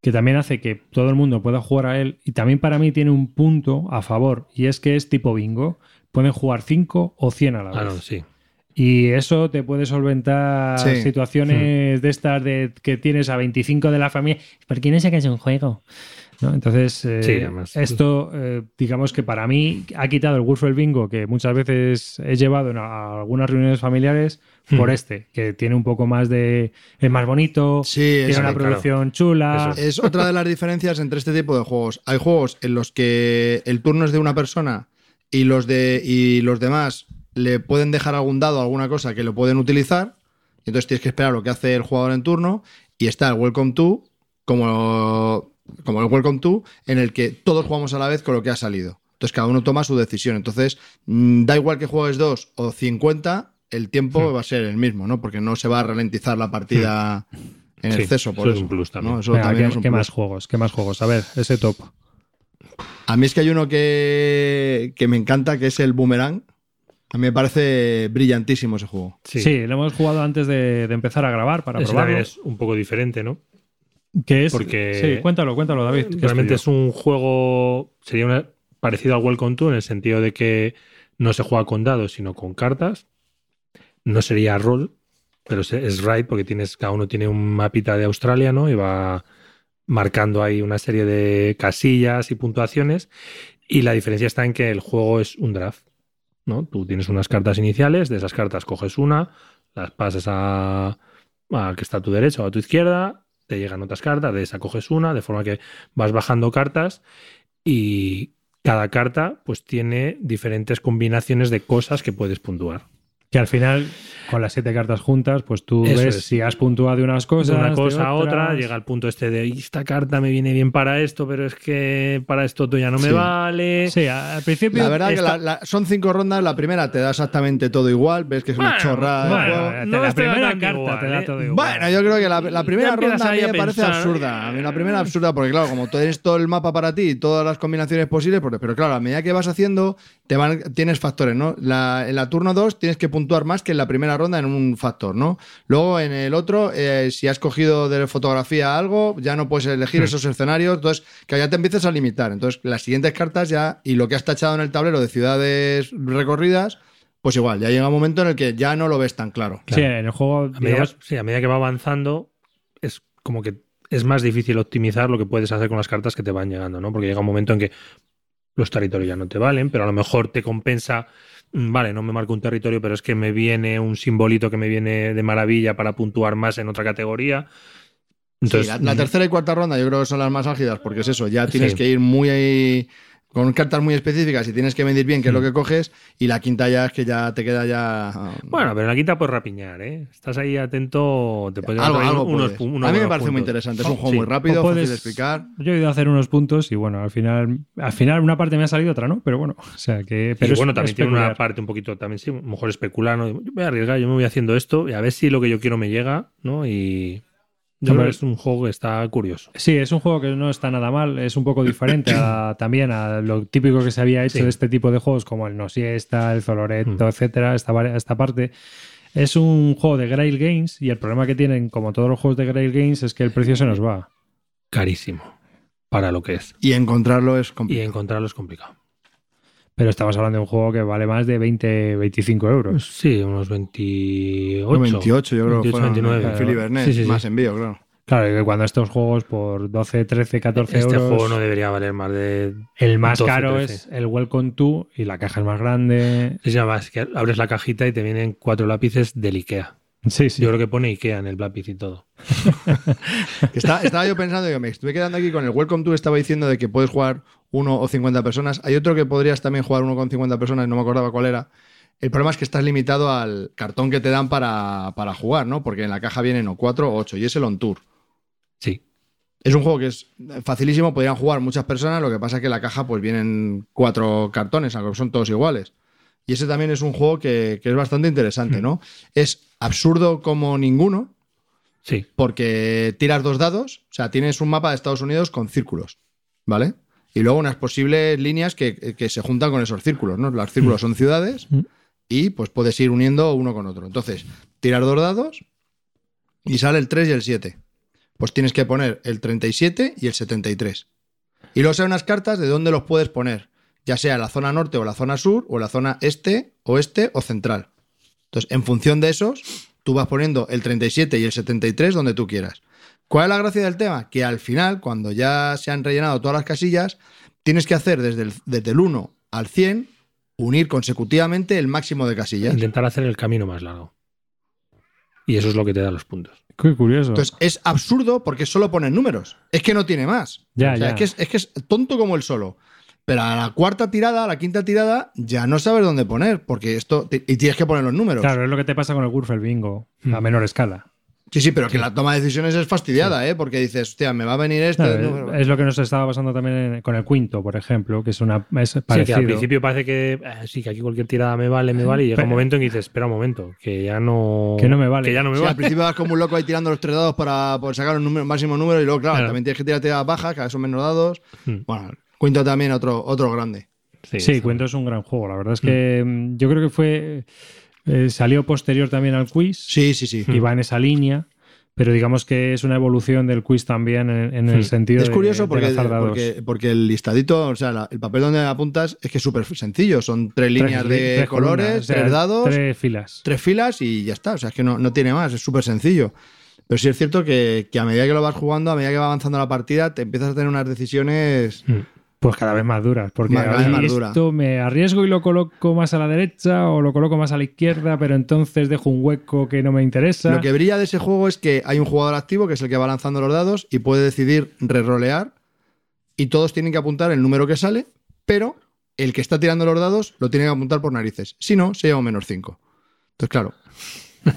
que también hace que todo el mundo pueda jugar a él. Y también para mí tiene un punto a favor. Y es que es tipo bingo. Pueden jugar 5 o 100 a la vez. Ah, no, sí. Y eso te puede solventar Sí. situaciones de estas de que tienes a 25 de la familia. ¿Por qué no sacas un juego? ¿No? Entonces, eh, Sí, además. esto, eh, digamos que para mí ha quitado el Wolf Bingo que muchas veces he llevado en a- algunas reuniones familiares por Hmm. este, que tiene un poco más de. es más bonito, Sí, tiene es, una claro. producción chula. Eso es otra de las diferencias entre este tipo de juegos. Hay juegos en los que el turno es de una persona y los, de, y los demás le pueden dejar algún dado, alguna cosa que lo pueden utilizar. Y entonces tienes que esperar lo que hace el jugador en turno. Y está el Welcome to, como, como el Welcome to, en el que todos jugamos a la vez con lo que ha salido. Entonces cada uno toma su decisión. Entonces, mm, da igual que juegues dos o 50, el tiempo Hmm. va a ser el mismo, ¿no? Porque no se va a ralentizar la partida en Sí, exceso. Por eso es un plus también. ¿no? Eso Venga, también ¿qué, es un qué plus. más juegos? ¿Qué más juegos? A ver, ese top. A mí es que hay uno que, que me encanta, que es el Boomerang. A mí me parece brillantísimo ese juego. Sí. Sí, lo hemos jugado antes de, de empezar a grabar para Ese probarlo. también es un poco diferente, ¿no? Que es, porque- Sí, cuéntalo, cuéntalo, David. Realmente es un juego. Sería una- parecido al Welcome to en el sentido de que no se juega con dados, sino con cartas. No sería rol, pero es right porque tienes, cada uno tiene un mapita de Australia, ¿no? Y va marcando ahí una serie de casillas y puntuaciones. Y la diferencia está en que el juego es un draft. ¿No? Tú tienes unas cartas iniciales, de esas cartas coges una, las pasas a, a que está a tu derecha o a tu izquierda, te llegan otras cartas, de esa coges una, de forma que vas bajando cartas y cada carta pues tiene diferentes combinaciones de cosas que puedes puntuar. Que al final, con las siete cartas juntas, pues tú Eso ves es. si has puntuado de unas cosas. de una de cosa a otra, llega al punto este de "Y esta carta me viene bien para esto, pero es que para esto tú ya no me Sí. vale. Sí, al principio. La verdad que esta- la- la- son cinco rondas. La primera te da exactamente todo igual. Ves que es una Bueno, chorrada. no la da primera carta igual, te da ¿eh? todo igual. Bueno, yo creo que la, la primera ronda a mí me parece absurda. A mí la eh. primera absurda porque, claro, como tienes todo el mapa para ti y todas las combinaciones posibles, porque- pero claro, a medida que vas haciendo, te van, tienes factores, ¿no? La, en la turno 2 tienes que puntuar más que en la primera ronda en un factor, ¿no? Luego en el otro, eh, si has cogido de fotografía algo, ya no puedes elegir Hmm. esos escenarios, entonces que ya te empiezas a limitar. Entonces, las siguientes cartas ya, y lo que has tachado en el tablero de ciudades recorridas, pues igual, ya llega un momento en el que ya no lo ves tan claro. Sí, en el juego. A medida, digamos, sí, a medida que va avanzando, es como que es más difícil optimizar lo que puedes hacer con las cartas que te van llegando, ¿no? Porque llega un momento en que los territorios ya no te valen, pero a lo mejor te compensa, vale, no me marco un territorio, pero es que me viene un simbolito que me viene de maravilla para puntuar más en otra categoría. Entonces, Sí, la, la tercera y cuarta ronda yo creo que son las más álgidas porque es eso, ya tienes Sí. que ir muy ahí, con cartas muy específicas y tienes que medir bien qué es lo Mm. que coges y la quinta ya es que ya te queda ya... ah, Bueno, pero en la quinta puedes rapiñar, ¿eh? Estás ahí atento, te puedes algo, unos, unos A mí me parece muy interesante, es un juego Sí. muy rápido, puedes- fácil de explicar. Yo he ido a hacer unos puntos y bueno, al final, al final una parte me ha salido, otra no, pero bueno, o sea que. Pero y bueno, es también tiene una parte un poquito, también sí, mejor especular, ¿no? Yo voy a arriesgar, yo me voy haciendo esto y a ver si lo que yo quiero me llega, ¿no? Y yo Hombre. creo que es un juego que está curioso. Sí, es un juego que no está nada mal, es un poco diferente a- también a lo típico que se había hecho Sí. de este tipo de juegos, como el No Siesta, el Zoloreto, Mm. etcétera, esta, esta parte. Es un juego de Grail Games y el problema que tienen, como todos los juegos de Grail Games, es que el precio se nos va. Carísimo para lo que es. Y encontrarlo es Y complicado. encontrarlo es complicado. Pero estamos hablando de un juego que vale más de 20, 25 euros. Sí, unos 28. 28, yo creo que 28, fueron 29. en Philly Bernet, Sí, sí, sí. más envío, claro. Claro, que cuando estos juegos por 12, 13, 14 Este euros. juego no debería valer más de. El más 12, caro 13. es el Welcome to y la caja es más grande. Es nada más que abres la cajita y te vienen cuatro lápices del IKEA. Sí, sí. Yo creo que pone IKEA en el lápiz y todo. Que está- estaba yo pensando, yo me estuve quedando aquí con el Welcome to, estaba diciendo de que puedes jugar uno o 50 personas. Hay otro que podrías también jugar uno con 50 personas, no me acordaba cuál era. El problema es que estás limitado al cartón que te dan para, para jugar, ¿no? Porque en la caja vienen o 4 o 8 y es el On Tour. Sí. Es un juego que es facilísimo, podrían jugar muchas personas, lo que pasa es que en la caja pues vienen cuatro cartones, aunque son todos iguales. Y ese también es un juego que, que es bastante interesante, ¿no? Es absurdo como ninguno, Sí. porque tiras dos dados, o sea, tienes un mapa de Estados Unidos con círculos, ¿vale? Y luego unas posibles líneas que, que se juntan con esos círculos, ¿no? Los círculos son ciudades Mm. y pues puedes ir uniendo uno con otro. Entonces, tiras dos dados y sale el 3 y el 7. Pues tienes que poner el 37 y el 73. Y luego salen unas cartas de dónde los puedes poner, ya sea la zona norte o la zona sur, o la zona este, oeste o central. Entonces, en función de esos, tú vas poniendo el 37 y el 73 donde tú quieras. ¿Cuál es la gracia del tema? Que al final, cuando ya se han rellenado todas las casillas, tienes que hacer desde el, desde el 1 al 100, unir consecutivamente el máximo de casillas. Intentar hacer el camino más largo. Y eso es lo que te da los puntos. Qué curioso. Entonces, es absurdo porque solo ponen números. Es que no tiene más. Ya, O sea, ya. Es, que es, es que es tonto como el solo. Pero a la cuarta tirada, a la quinta tirada, ya no sabes dónde poner, porque esto. Y tienes que poner los números. claro, es lo que te pasa con el Wurfel Bingo a Mm. menor escala. Sí, sí, pero que la toma de decisiones es fastidiada, ¿eh? Porque dices, hostia, me va a venir. Claro, número. es lo que nos estaba pasando también con el Quinto, por ejemplo, que es una es Sí, que al principio parece que eh, sí, que aquí cualquier tirada me vale, me vale, y llega Pero- un momento en que dices, espera un momento, que ya no. Que no me vale. Que ya no me Sí, al vale. principio vas como un loco ahí tirando los tres dados para poder sacar un número, máximo número y luego, claro, Claro. también tienes que tirar tiradas bajas, cada vez son menos dados. Mm. Bueno, Quinto también otro, otro grande. Sí, Cuento es un gran juego. La verdad es que mm, yo creo que fue. Eh, salió posterior también al quiz Sí, sí, sí. y va en esa línea. Pero digamos que es una evolución del quiz también en, en el sentido Es de- curioso de porque, porque, porque el listadito, o sea, la- el papel donde apuntas es que es súper sencillo. Son tres Tres líneas de tres colores, columnas, o sea, tres dados, tres... Tres filas. filas y ya está. O sea, es que no, no tiene más, es súper sencillo. Pero sí es cierto que, que a medida que lo vas jugando, a medida que va avanzando la partida, te empiezas a tener unas decisiones. Mm. Pues cada vez más duras, porque Más- cada vez ahí más dura. esto me arriesgo y lo coloco más a la derecha o lo coloco más a la izquierda, pero entonces dejo un hueco que no me interesa. Lo que brilla de ese juego es que hay un jugador activo que es el que va lanzando los dados y puede decidir rerolear y todos tienen que apuntar el número que sale, pero el que está tirando los dados lo tiene que apuntar por narices. Si no, se lleva un menos 5. Entonces, claro.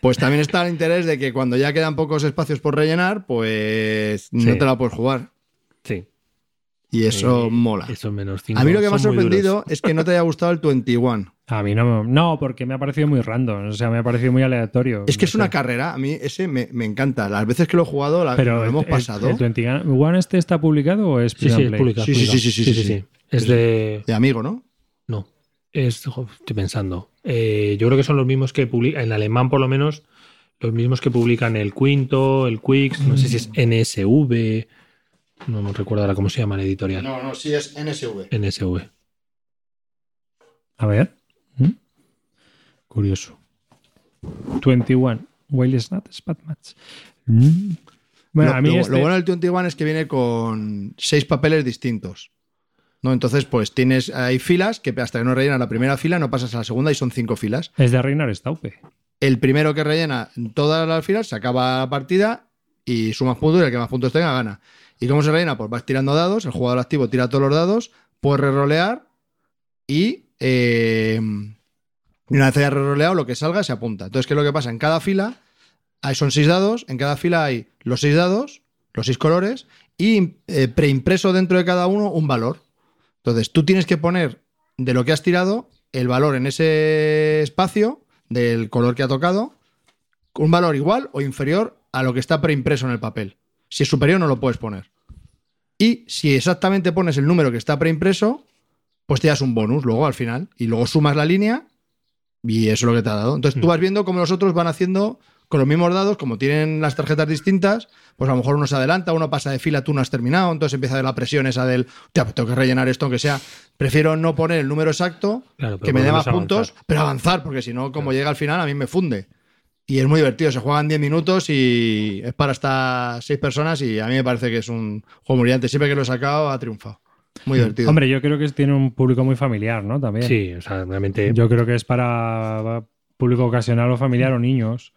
Pues también está el interés de que cuando ya quedan pocos espacios por rellenar, pues no te la puedes jugar. Sí. Y eso Eh, mola. Esos menos cinco A mí lo que me ha sorprendido es que no te haya gustado el 21. A mí no, no, porque me ha parecido muy random, o sea, me ha parecido muy aleatorio. Es que No es una carrera, a mí ese me, me encanta. Las veces que lo he jugado, la, Pero lo hemos el- pasado. ¿El 21 este está publicado o es Sí, sí, Play? Sí, sí, sí, sí, sí, sí. Es de. De amigo, ¿no? No. Es, estoy pensando. Eh, yo creo que son los mismos que publican, en alemán por lo menos, los mismos que publican el Quinto, el Quix, no sé si es NSV, no me recuerdo ahora cómo se llama la editorial. No, no, sí es NSV. NSV. A ver. ¿Mm? Curioso. 21. Wild Snap Spat Match. Mm. Bueno, lo, a mí lo- este- lo bueno del 21 es que viene con seis papeles distintos. ¿no? Entonces, pues tienes, hay filas que hasta que no rellenas la primera fila no pasas a la segunda y son cinco filas. es de Reinar Staupe. El primero que rellena todas las filas se acaba la partida y sumas puntos y el que más puntos tenga gana. ¿Y cómo se rellena? Pues vas tirando dados, el jugador activo tira todos los dados, puedes rerolear y eh, una vez haya reroleado lo que salga se apunta. Entonces, ¿qué es lo que pasa? En cada fila hay, son seis dados, en cada fila hay los seis dados, los seis colores y eh, preimpreso dentro de cada uno un valor. Entonces, tú tienes que poner de lo que has tirado el valor en ese espacio del color que ha tocado, un valor igual o inferior a lo que está preimpreso en el papel. Si es superior no lo puedes poner. Y si exactamente pones el número que está preimpreso, pues te das un bonus luego al final. Y luego sumas la línea y eso es lo que te ha dado. Entonces tú vas viendo cómo los otros van haciendo con los mismos dados, como tienen las tarjetas distintas, pues a lo mejor uno se adelanta, uno pasa de fila, tú no has terminado, entonces empieza la presión esa del, "Hostia, pues tengo que rellenar esto aunque sea. Prefiero no poner el número exacto, Claro, que me dé más puntos, pero avanzar, porque si no, como llega al final, a mí me funde. Y es muy divertido, se juegan 10 minutos y es para hasta 6 personas y a mí me parece que es un juego muy brillante. Siempre que lo he sacado ha triunfado. Muy divertido. Hombre, yo creo que tiene un público muy familiar, ¿no? También. Sí, o sea, realmente. Yo creo que es para público ocasional o familiar o niños.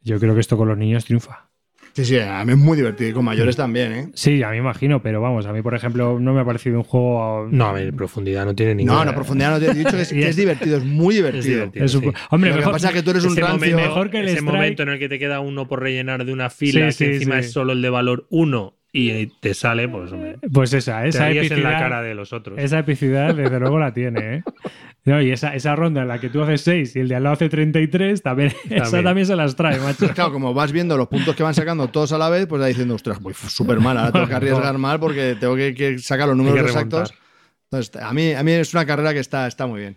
Yo creo que esto con los niños triunfa. Sí, sí, a mí es muy divertido y con mayores también, ¿eh? Sí, a mí imagino, pero vamos, a mí, por ejemplo, no me ha parecido un juego. No, a ver, profundidad no tiene ninguna. No, no, profundidad no te he dicho que es, que es divertido, es muy divertido. Es divertido. Es un- sí. Hombre, Lo que mejor- pasa es que tú eres un rancio. momento, mejor que el ese strike. momento en el que te queda uno por rellenar de una fila, Sí, sí, que encima sí. es solo el de valor 1 y te sale, pues hombre, Pues esa, te esa ríes en la epicidad. cara de los otros. Esa epicidad, desde luego, la tiene, ¿eh? No, y esa, esa ronda en la que tú haces 6 y el de al lado hace 33, también, esa También. también se las trae, macho. Claro, como vas viendo los puntos que van sacando todos a la vez, pues vas diciendo, ostras, voy súper mal, ahora tengo que arriesgar mal porque tengo que, que sacar los números exactos. Entonces, a mí, a mí es una carrera que está, está muy bien.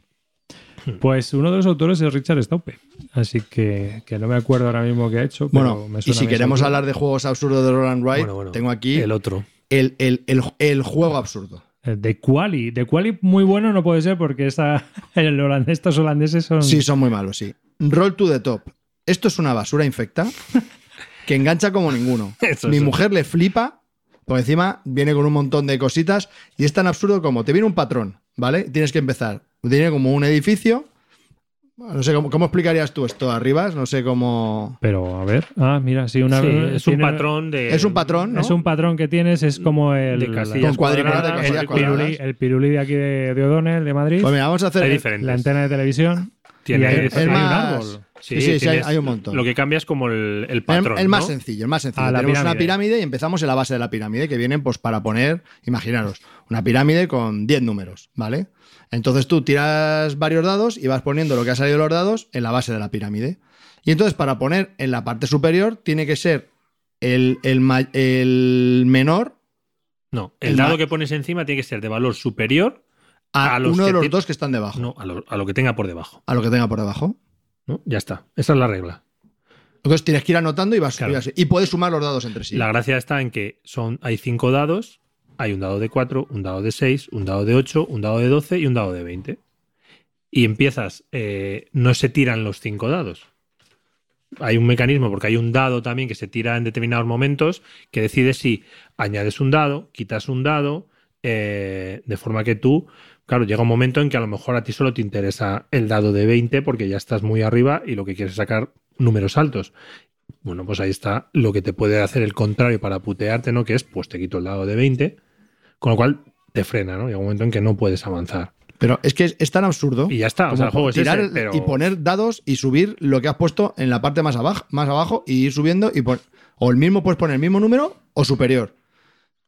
Pues uno de los autores es Richard Staupe. Así que, que no me acuerdo ahora mismo qué ha hecho. pero Bueno, me y suena si bien queremos hablar de juegos absurdos de Roland Wright, Bueno, bueno, tengo aquí el otro. el, el- el- el juego absurdo. Eh, De Quali. De Quali muy bueno no puede ser porque esa, el holandés, estos holandeses son. Sí, son muy malos, sí. Roll to the top. Esto es una basura infecta que engancha como ninguno. Eso, Mi mujer le flipa, por encima viene con un montón de cositas y es tan absurdo como te viene un patrón, ¿vale? Tienes que empezar. Tiene como un edificio. No sé cómo, cómo explicarías tú esto, Arribas. No sé cómo. Pero a ver. Ah, mira, sí, una Sí, es un patrón de. Es un patrón, ¿no? Es un patrón que tienes, es como el. De casillas Con cuadrículas de cuadradas, casillas el, cuadradas. pirulí, el pirulí de aquí de, de O'Donnell, de Madrid. Pues mira, vamos a hacer. Hay el- diferentes. la antena de televisión. Tiene- y hay, hay un más- árbol. Sí, sí, sí, hay, un montón. Lo que cambia es como el, el El, patrón. el más ¿no? sencillo, el más sencillo. Ah, la Tenemos una pirámide. pirámide y empezamos en la base de la pirámide, que vienen pues para poner, imaginaros, una pirámide con 10 números, ¿vale? Entonces tú tiras varios dados y vas poniendo lo que ha salido de los dados en la base de la pirámide. Y entonces para poner en la parte superior tiene que ser el, el menor No, el, El dado que pones encima tiene que ser de valor superior a, A los uno de los dos que están debajo, no, a, lo, a lo que tenga por debajo. a lo que tenga por debajo. ¿no? Ya está. Esa es la regla. Entonces tienes que ir anotando y vas Claro. y así. Y puedes sumar los dados entre sí. La gracia está en que son, hay cinco dados. Hay un dado de 4, un dado de 6, un dado de 8, un dado de 12 y un dado de 20. Y empiezas, eh, no se tiran los cinco dados. Hay un mecanismo, porque hay un dado también que se tira en determinados momentos, que decide si añades un dado, quitas un dado, eh, de forma que tú, claro, llega un momento en que a lo mejor a ti solo te interesa el dado de 20 porque ya estás muy arriba y lo que quieres es sacar números altos. Bueno, pues ahí está lo que te puede hacer el contrario para putearte, ¿no? Que es, pues te quito el dado de 20, con lo cual te frena, ¿no? Llega un momento en que no puedes avanzar. Pero es que es, es tan absurdo. Y ya está, o sea, el juego es tirar ese, el- pero... y poner dados y subir lo que has puesto en la parte más abajo, más abajo y ir subiendo y pon- o el mismo puedes poner el mismo número o superior.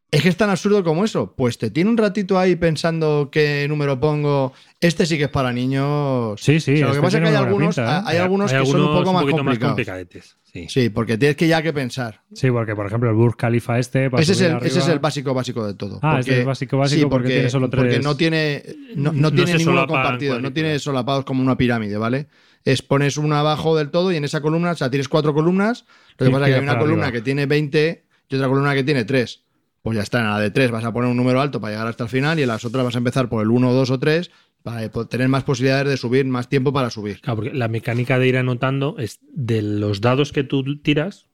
Es que es tan absurdo como eso. Pues te tiene un ratito ahí pensando qué número pongo. Este sí que es para niños. Sí, sí, O sea, lo este que pasa es que hay algunos, pinta, ¿eh? hay algunos que son un poco más complicados. complicadetes. Sí. sí, porque tienes que ya que pensar. Sí, porque por ejemplo el Burj Khalifa este. Ese es, el, arriba- ese es el básico básico de todo. Ah, este es el básico básico sí, porque tiene solo Porque tres- no tiene, no, no No tiene ninguno compartido, no tiene solapados como una pirámide, ¿vale? Es pones una abajo del todo y en esa columna, o sea, tienes cuatro columnas. Lo que pasa es que hay una columna arriba. que tiene 20 y otra columna que tiene 3. Pues ya está, en la de 3 vas a poner un número alto para llegar hasta el final y en las otras vas a empezar por el 1, 2 o 3 para tener más posibilidades de subir, más tiempo para subir. Claro, porque la mecánica de ir anotando es de los dados que tú tiras,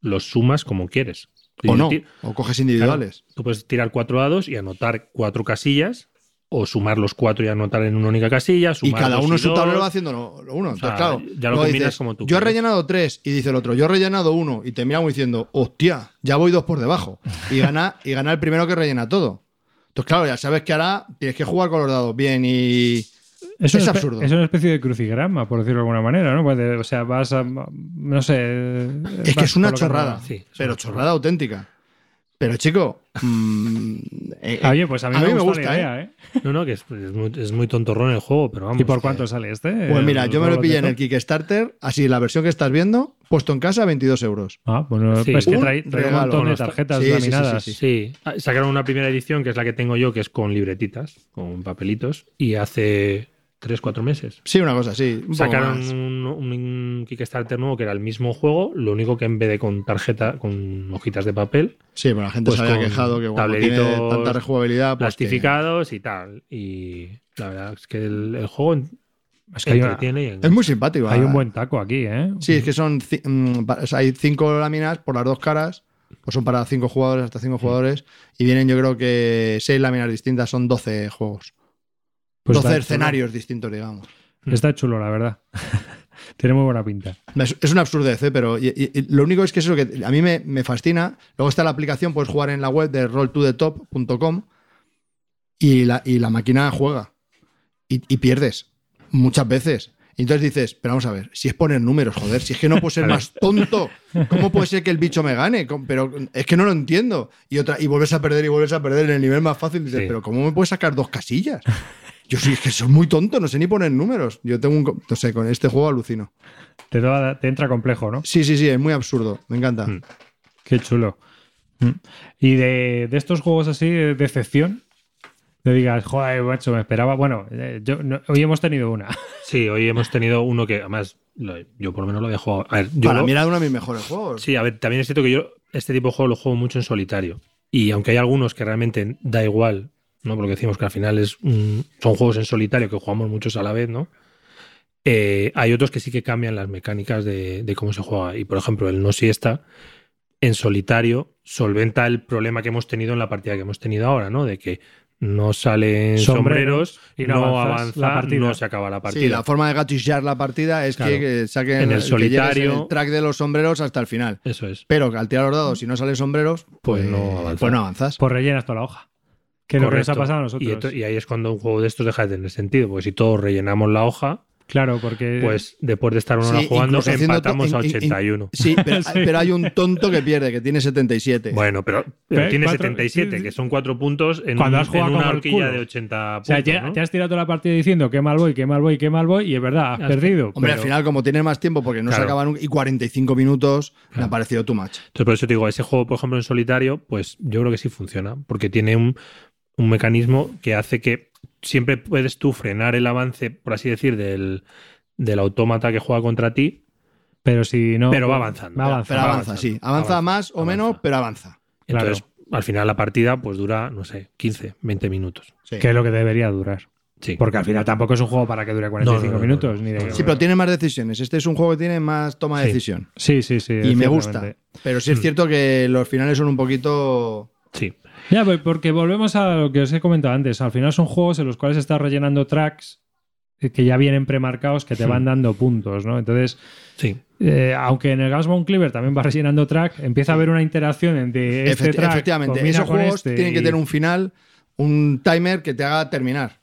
los sumas como quieres. O no, o coges individuales. Tú puedes tirar cuatro dados y anotar cuatro casillas, o sumar los cuatro y anotar en una única casilla. Y sumar cada dos uno en su tablero va haciendo lo, lo uno. Entonces, sea, claro, ya lo combinas como tú Yo he rellenado tres y dice el otro, yo he rellenado uno y te mira como diciendo, hostia, ya voy dos por debajo. Y gana, y gana el primero que rellena todo. Entonces, claro, ya sabes que ahora tienes que jugar con los dados bien y. Es, absurdo. Es una especie de crucigrama, por decirlo de alguna manera, ¿no? Pues o sea, vas a. No sé. Es que es una chorrada. Sí, es pero una chorrada auténtica. Pero, chico. mm, eh, Oye, pues a mí, me, gusta, la idea, ¿eh? No, no, que es, es muy, es muy tontorrón el juego, pero vamos. ¿Y por que- cuánto sale este? Pues mira, yo me lo pillé en el Kickstarter, así la versión que estás viendo, puesto en casa, 22 euros. Ah, bueno, Sí. pues que Un trae, trae un montón de tarjetas Sí, sí, sí, laminadas. sí, Sí, Ah, sacaron una primera edición que es la que tengo yo, que es con libretitas, con papelitos, y hace tres, cuatro meses. Sí, una cosa un poco Sacaron un, un un Kickstarter nuevo que era el mismo juego, lo único que en vez de con tarjeta, con hojitas de papel, Sí, pero la gente Pues se había quejado que cuando tiene tanta rejugabilidad. pues que- plastificados y tal. Y la verdad es que el, el juego Es que hay, una- entretiene y es muy simpático. hay un buen taco aquí, ¿eh? Sí, es que son mm, pa- o sea, hay cinco láminas por las dos caras, pues son para cinco jugadores, hasta cinco jugadores, y vienen yo creo que seis láminas distintas, son 12 juegos. Pues 12 está escenarios distintos, digamos. chulo. Está chulo, la verdad. Tiene muy buena pinta. Es, es una absurdez, ¿eh? pero y- y- y lo único es que eso que a mí me, me fascina. Luego está la aplicación, puedes jugar en la web de rolltothetop.com y la, y la máquina juega y, pierdes muchas veces. Y entonces dices, pero vamos a ver, si es poner números, joder, si es que no puedo ser más tonto, ¿cómo puede ser que el bicho me gane? Pero es que no lo entiendo. Y otra, y vuelves a perder y vuelves a perder en el nivel más fácil. Dices, Sí. pero ¿cómo me puedes sacar dos casillas? Yo sí, es que soy muy tonto, no sé ni poner números. Yo tengo un, no sé, con este juego alucino. Te, da- te entra complejo, ¿no? Sí, sí, sí, es muy absurdo. Me encanta. Mm. Qué chulo. Mm. Y de, de estos juegos así, de decepción, te digas, joder, macho, me esperaba. Bueno, eh, yo, no- hoy hemos tenido una. Sí, hoy hemos tenido uno que además lo- yo por lo menos lo había jugado. A ver, yo Para lo- mí era uno de mis mejores juegos. Sí, a ver, también es cierto que yo este tipo de juego lo juego mucho en solitario. Y aunque hay algunos que realmente da igual, ¿no? Porque decimos que al final es un- son juegos en solitario que jugamos muchos a la vez, ¿no? Eh, hay otros que sí que cambian las mecánicas de, de cómo se juega. Y por ejemplo, el no siesta en solitario solventa el problema que hemos tenido en la partida que hemos tenido ahora, ¿no? De que no salen Sombreros sombreros y no avanza, la partida. no se acaba la partida. Sí, la forma de gatillar la partida es Claro. que, que saquen En el solitario. el track de los sombreros hasta el final. Eso es. Pero que al tirar los dados, si no salen sombreros, pues, Pues no avanzas. pues no avanzas. Pues rellenas toda la hoja. Que lo que nos ha pasado a Y, nosotros. esto- y ahí es cuando un juego de estos deja de tener sentido, porque si todos rellenamos la hoja, Claro, porque. pues después de estar una hora Sí, jugando, empatamos a in- in- 81. Sí, pero, Sí. pero hay un tonto que pierde, que tiene 77. Bueno, pero, pero tiene cuatro- 77, sí, sí. que son cuatro puntos en, Cuando has jugado en una horquilla de 80 o sea, puntos. ya- ¿no? te has tirado toda la partida diciendo qué mal voy, qué mal voy, qué mal voy, y es verdad, has Has- perdido. Hombre, pero- al final, como tienes más tiempo, porque no se Claro. acaban un- y 45 minutos, me ha parecido too much. Entonces, por eso te digo, ese juego, por ejemplo, en solitario, pues yo creo que sí funciona, porque tiene un, un mecanismo que hace que siempre puedes tú frenar el avance, por así decir, del, del autómata que juega contra ti, Pero si no. Pero va avanzando. Va avanzando. Pero va avanza, avanzando, sí. Avanza, avanza, más o avanza. menos, pero avanza. Claro. Entonces, al final la partida pues dura, no sé, 15, 20 minutos. Sí. Que es lo que debería durar. Sí. Porque al final tampoco es un juego para que dure 45 No, no, no, minutos. no. ni de- Sí, pero tiene más decisiones. Este es un juego que tiene más toma de Sí. decisión. Sí, sí, sí. Y me gusta. Pero sí es Mm. cierto que los finales son un poquito. Sí. Ya, porque volvemos a lo que os he comentado antes. Al final son juegos en los cuales estás rellenando tracks que ya vienen premarcados que te van dando puntos, ¿no? Entonces, Sí. eh, aunque en el Gasbone Cleaver también vas rellenando track, empieza a haber una interacción entre este Efecti- track efectivamente, esos juegos este tienen que tener un final, un timer que te haga terminar.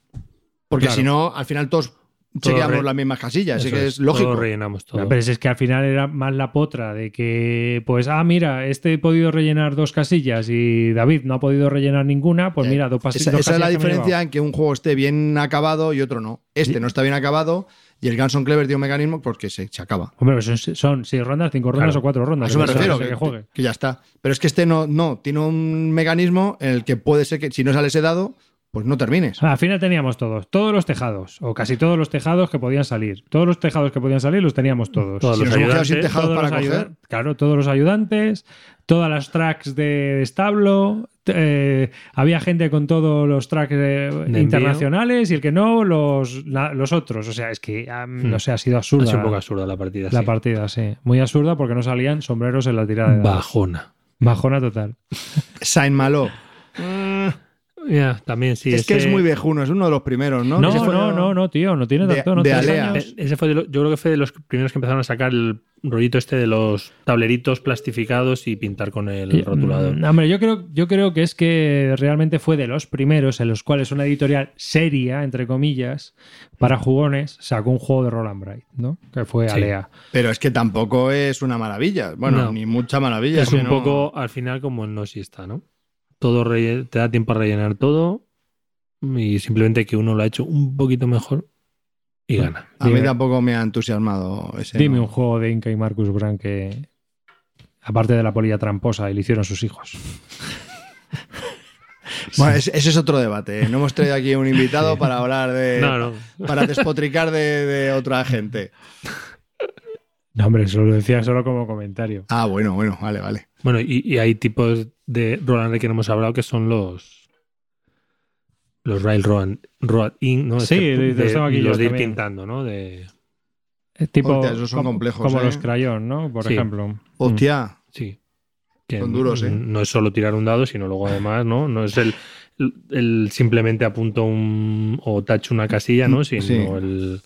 Porque Claro. si no, al final todos Todo chequeamos las mismas casillas. Así que es, lógico. Todo rellenamos todo. No, pero es que al final era más la potra de que, pues, ah, mira, este he podido rellenar dos casillas y David no ha podido rellenar ninguna, pues Eh, mira, dos, Esa, dos esa es la casillas diferencia en que un juego esté bien acabado y otro no. Este Sí. no está bien acabado y el Ganson Clever tiene un mecanismo porque se, se acaba. Hombre, son, son seis rondas, cinco rondas Claro. o cuatro A rondas. eso me refiero, que, que juegue. que ya está. Pero es que este no, no, tiene un mecanismo en el que puede ser que si no sale ese dado, pues no termines. Al final teníamos todos, todos los tejados, o casi todos los tejados que podían salir. Todos los tejados que podían salir los teníamos todos. Todos Si los nos sin tejados Todos para los coger, Claro, todos los ayudantes, todas las tracks de establo, eh, había gente con todos los tracks eh, envío. internacionales y el que no, los, la- los otros. O sea, es que, ah, no sé, ha sido Ha absurda sido un poco absurda la partida. la sí. partida, sí. Muy absurda porque no salían sombreros en la tirada de. Bajona. Bajona total. Saint Malo. También sí. es que es muy viejuno, es uno de los primeros, ¿no? No, fue- no, no, no, tío, no tiene de- tanto. no de Alea. años. Eh, Ese fue de lo- yo creo que fue de los primeros que empezaron a sacar el rollito este de los tableritos plastificados y pintar con el Y, rotulador. mm, hombre, yo creo, yo creo que es que realmente fue de los primeros en los cuales una editorial seria, entre comillas, para jugones, sacó un juego de Roll and Bright, ¿no? Que fue Sí. Alea. Pero es que tampoco es una maravilla. Bueno, No. ni mucha maravilla. es un poco al final como el no si está, ¿no? Todo relle- te da tiempo a rellenar todo y simplemente que uno lo ha hecho un poquito mejor y gana. A mí tampoco me ha entusiasmado ese. Dime no. un juego de Inca y Marcus Brand que, aparte de la polilla tramposa, y le hicieron sus hijos. Bueno, ese, ese es otro debate. ¿eh? No hemos traído aquí un invitado para hablar de. No, no. Para despotricar de, de otra gente. No, hombre, eso lo decía solo como comentario. Ah, bueno, bueno, vale, vale. Bueno, y, y hay tipos de roll and ride que no hemos hablado que son los los Railroad Road In, ¿no? Sí, Este- los tengo aquí los de ir también. pintando, ¿no? De, Eh, Tipo, Hostia, esos son como, complejos, como ¿eh? los crayón, ¿no? Por Sí. ejemplo. Hostia, sí. Que Son duros, ¿eh? No es solo tirar un dado, sino luego además, ¿no? No es el, el simplemente apunto un o tacho una casilla, ¿no? Sino Sí. el.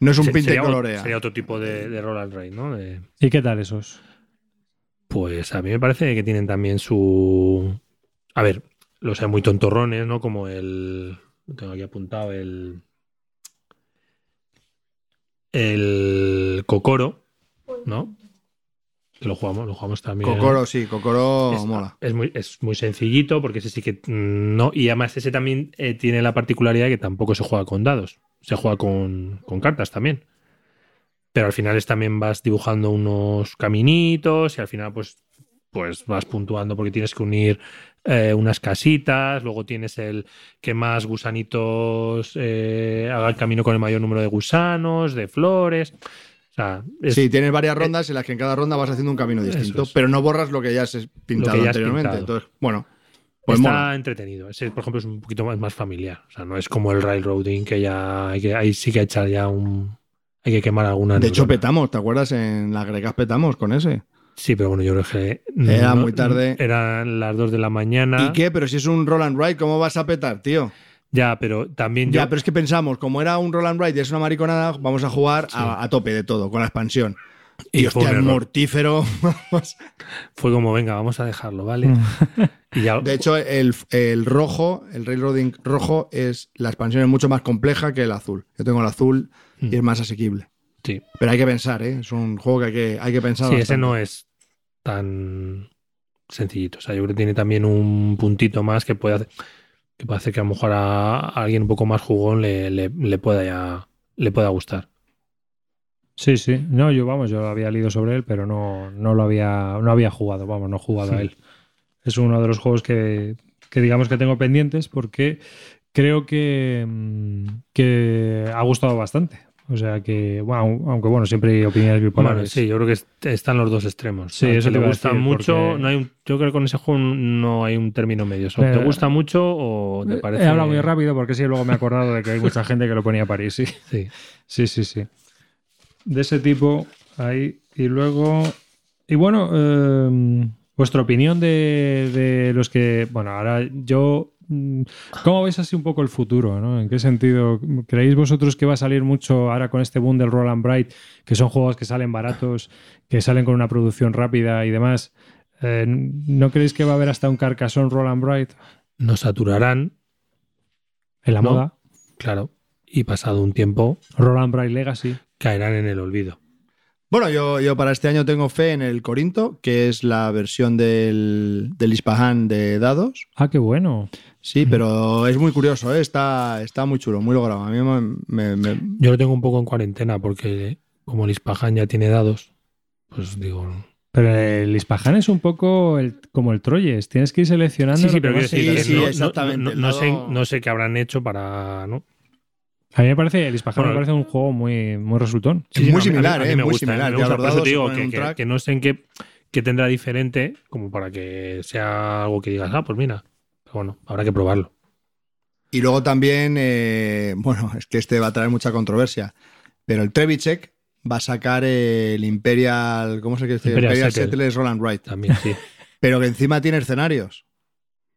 No es un pinte sería, colorea. sería otro tipo de, de roll and ride, ¿no? De- ¿Y qué tal esos? Pues a mí me parece que tienen también su. A ver, los hay muy tontorrones, ¿no? Como el. lo Tengo aquí apuntado el. El Cocoro, ¿no? Lo jugamos, lo jugamos también. Cocoro, sí, Cocoro Es, mola. es muy, es muy sencillito porque ese sí que mm, no. Y además ese también eh, tiene la particularidad de que tampoco se juega con dados. Se juega con, con cartas también. Pero al final es también vas dibujando unos caminitos y al final pues, pues vas puntuando porque tienes que unir eh, unas casitas. Luego tienes el que más gusanitos eh, haga el camino con el mayor número de gusanos, de flores. O sea, es- Sí, tienes varias rondas en las que en cada ronda vas haciendo un camino distinto, es. pero no borras lo que ya has pintado ya has anteriormente. pintado. Entonces, bueno, pues está mola. entretenido. Ese, por ejemplo, es un poquito más, más familiar. O sea, no es como el railroading que ya hay que, ahí sí que echar ya un. Hay que quemar alguna. De hecho, petamos, ¿te acuerdas? En las grecas petamos con ese. Sí, pero bueno, yo creo que. Era muy tarde. Eran las 2 de la mañana. ¿Y qué? Pero si es un roll and ride, ¿cómo vas a petar, tío? Ya, pero también Ya, yo. pero es que pensamos, como era un roll and ride y es una mariconada, vamos a jugar a, a tope de todo, con la expansión. Y, hostia, el mortífero. Fue como, venga, vamos a dejarlo, ¿vale? Mm. y ya. De hecho, el, el rojo, el railroading rojo, es la expansión es mucho más compleja que el azul. Yo tengo el azul y es más asequible. sí, Pero hay que pensar, ¿eh? Es un juego que hay que, hay que pensar. sí ese bastante. no es tan sencillito. O sea, yo creo que tiene también un puntito más que puede hacer que puede hacer que a lo mejor a, a alguien un poco más jugón le, le, le pueda ya, le pueda gustar. Sí, sí. No, yo, vamos, yo había leído sobre él, pero no, no lo había, no había jugado, vamos, no he jugado a él. Es uno de los juegos que, que digamos que tengo pendientes porque creo que, mm, que ha gustado bastante. O sea que, bueno, aunque bueno, siempre hay opiniones Bueno, bipolares. sí, yo creo que est- están los dos extremos. Sí, eso te gusta mucho. porque- No hay un- yo creo que con ese juego no hay un término medio. O te gusta mucho o te parece. He hablado muy rápido porque sí, luego me he acordado de que hay mucha gente que lo ponía a París, sí. Sí. Sí, sí, sí. De ese tipo, ahí. Y luego. Y bueno, eh, vuestra opinión de, de los que. Bueno, ahora yo. Mm, ¿Cómo veis así un poco el futuro? ¿no? ¿En qué sentido? ¿Creéis vosotros que va a salir mucho ahora con este boom del Roll and Bright, que son juegos que salen baratos, que salen con una producción rápida y demás? Eh, ¿No creéis que va a haber hasta un carcasón Roll and Bright Nos saturarán, en la No. moda? claro. Y pasado un tiempo Roll and Bright Legacy. caerán en el olvido. Bueno, yo, yo para este año tengo fe en el Corinto, que es la versión del, del Ispahan de dados. Ah, qué bueno. Sí, pero es muy curioso, ¿eh? está, está muy chulo, muy logrado. A mí me, me- me- Yo lo tengo un poco en cuarentena porque como el Ispahan ya tiene dados, pues digo. Pero el Ispahan es un poco el- como el Troyes. Tienes que ir seleccionando. Sí, sí, pero decir que sí, no- exactamente, no- sé, no sé qué habrán hecho para. ¿no? A mí me parece, el Ispahan Bueno, me parece un juego muy, muy resultón. Es muy no, a mí- similar, a mí ¿eh? me Muy gusta, similar. me gusta. Por eso te digo que no sé en qué, qué tendrá diferente como para que sea algo que digas, ah, pues mira. Pero bueno, habrá que probarlo. Y luego también, eh, bueno, es que este va a traer mucha controversia, pero el Trevichek va a sacar el Imperial, ¿cómo se dice? Imperial Imperial, Settle. Settlers Roll and Write, También, sí. pero que encima tiene escenarios.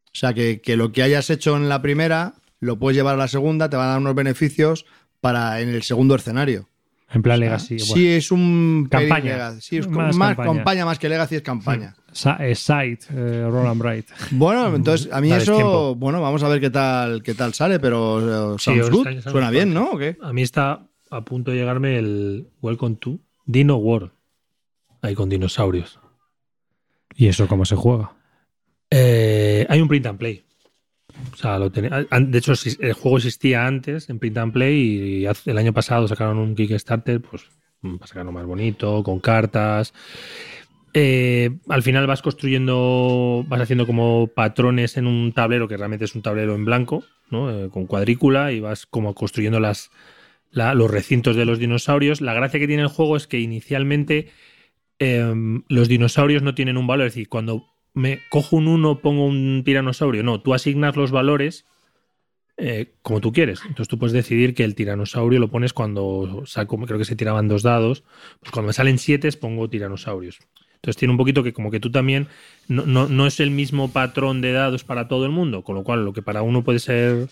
O sea, que, que lo que hayas hecho en la primera lo puedes llevar a la segunda, te va a dar unos beneficios para en el segundo escenario. En plan Legacy. sí, bueno. es un Campaña. Legacy. Sí, es Más más, campaña. campaña. más que Legacy es campaña. Eh, Sight, eh, Roll and Bright. Bueno, entonces a mí Dale eso, tiempo. bueno, vamos a ver qué tal, qué tal sale, pero eh, Sí, sounds está- good, suena bien, ¿no? ¿O qué? A mí está a punto de llegarme el Welcome to Dino World. Ahí con dinosaurios. ¿Y eso cómo se juega? Eh, hay un print and play. O sea, lo ten- an- de hecho, el juego existía antes en print and play y el año pasado sacaron un Kickstarter, pues para sacarlo más bonito, con cartas. Eh, al final vas construyendo, vas haciendo como patrones en un tablero que realmente es un tablero en blanco, ¿no? Eh, con cuadrícula y vas como construyendo los recintos de los dinosaurios. La gracia que tiene el juego es que inicialmente em, los dinosaurios no tienen un valor. Es decir, cuando me cojo un 1, pongo un tiranosaurio. No, tú asignas los valores eh, como tú quieres. Entonces tú puedes decidir que el tiranosaurio lo pones cuando saco, creo que se tiraban dos dados. Pues cuando me salen siete pongo tiranosaurios. Entonces tiene un poquito que como que tú también no, no, no es el mismo patrón de dados para todo el mundo, con lo cual lo que para uno puede ser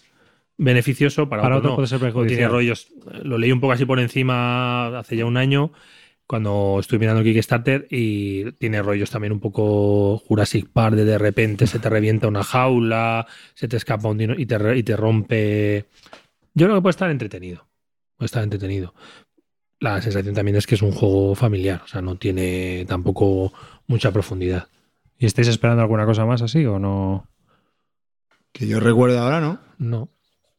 beneficioso, para, Para otro, no. puede ser O tiene perjudicial. rollos. Lo leí un poco así por encima hace ya un año, cuando estuve mirando Kickstarter, y tiene rollos también un poco Jurassic Park, de de repente se te revienta una jaula, se te escapa un dino y te, y te rompe. Yo creo que puede estar entretenido. Puede estar entretenido. La sensación también es que es un juego familiar, o sea, no tiene tampoco mucha profundidad. ¿Y estáis esperando alguna cosa más así o no? Que yo recuerdo ahora, ¿no? No.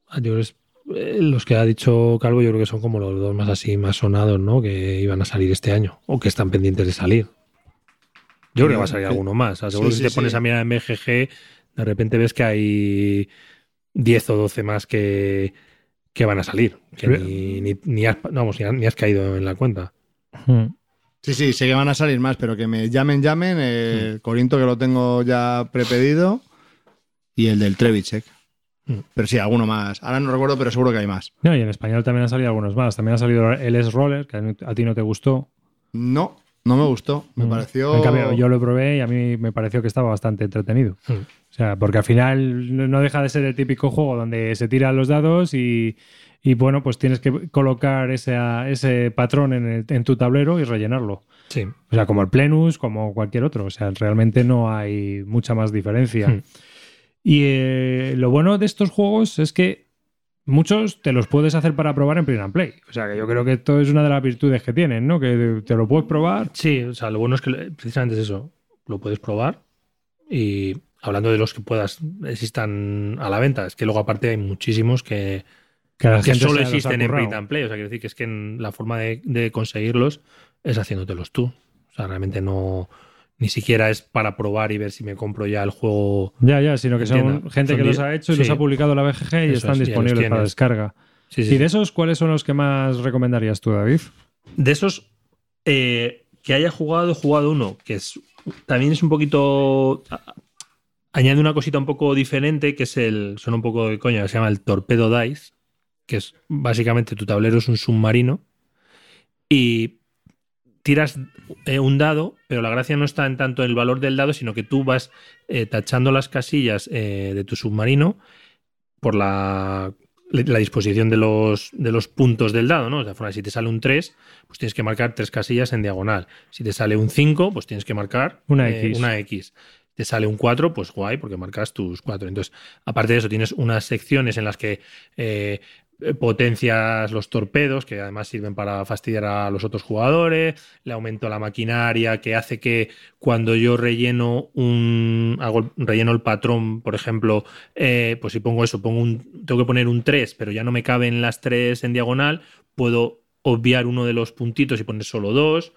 Ah, Yo eh, los que ha dicho Calvo, yo creo que son como los dos más así, más sonados, ¿no? Que iban a salir este año o que están pendientes de salir. Yo creo que va a salir alguno más. O sea, seguro Sí, que si sí, te pones sí. a mirar en BGG, de repente ves que hay 10 o 12 más que, que van a salir. Que ni, ni, ni has, vamos, ni has- ni has caído en la cuenta. Hmm. Sí, sí, sé que van a salir más, pero que me llamen, llamen. El Corinto que lo tengo ya prepedido y el del Trevicek. Mm. Pero sí, alguno más. Ahora no recuerdo, pero seguro que hay más. No, y en español también han salido algunos más. También ha salido el S-Roller, que a ti no te gustó. No, no me gustó. Me Mm. pareció. En cambio, yo lo probé y a mí me pareció que estaba bastante entretenido. Mm. O sea, porque al final no- deja de ser el típico juego donde se tiran los dados y, y, bueno, pues tienes que colocar ese, ese patrón en, el- en tu tablero y rellenarlo. Sí. O sea, como el Plenus, como cualquier otro. O sea, realmente no hay mucha más diferencia. Hmm. Y eh, lo bueno de estos juegos es que muchos te los puedes hacer para probar en Print and Play. O sea, que yo creo que esto es una de las virtudes que tienen, ¿no? Que te lo puedes probar. Sí, o sea, lo bueno es que precisamente es eso. Lo puedes probar y hablando de los que puedas existan a la venta, es que luego aparte hay muchísimos que, Que la que gente solo existen en print and play. O sea, quiero decir que es que en la forma de, de conseguirlos es haciéndotelos tú. O sea, realmente no. Ni siquiera es para probar y ver si me compro ya el juego. Ya, ya, sino que son gente Son que los ha hecho y los ha publicado la BGG y Eso están es, disponibles para descarga. Sí, sí. ¿Y de esos cuáles son los que más recomendarías tú, David? De esos eh, que haya jugado, he jugado uno que es también es un poquito. Añade una cosita un poco diferente, que es el. Son un poco de coña, se llama el Torpedo Dice, que es básicamente tu tablero es un submarino y tiras eh, un dado, pero la gracia no está en tanto el valor del dado, sino que tú vas eh, tachando las casillas eh, de tu submarino por la, la disposición de los, de los puntos del dado, ¿no? De la forma, si te sale un 3, pues tienes que marcar tres casillas en diagonal. Si te sale un 5, pues tienes que marcar Una eh, X. una X. Te sale un 4, pues guay, porque marcas tus 4. Entonces, aparte de eso, tienes unas secciones en las que potencias los torpedos, que además sirven para fastidiar a los otros jugadores, le aumento la maquinaria, que hace que cuando yo relleno un hago, relleno el patrón, por ejemplo, eh, pues si pongo eso, pongo tengo que poner un 3, pero ya no me caben las 3 en diagonal, puedo obviar uno de los puntitos y poner solo dos.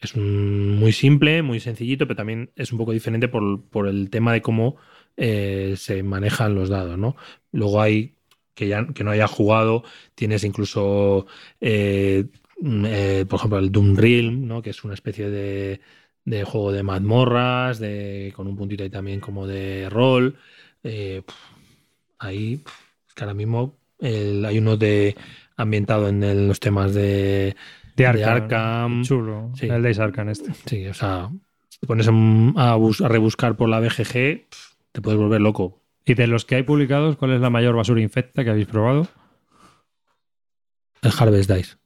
Es muy simple, muy sencillito, pero también es un poco diferente por, por el tema de cómo eh, se manejan los dados, ¿no? Luego hay que ya que no haya jugado, tienes incluso, eh, mm, eh, por ejemplo, el Doom Realm, ¿no? Que es una especie de, de juego de mazmorras, de, con un puntito ahí también como de rol. Eh, ahí, es que ahora mismo el- hay uno de ambientado en el- los temas de, De de Arkham. Chulo. Sí. El Days Arkham este. Sí, o sea, te pones a, a rebuscar por la BGG, te puedes volver loco. Y de los que hay publicados, ¿cuál es la mayor basura infecta que habéis probado? El Harvest Dice.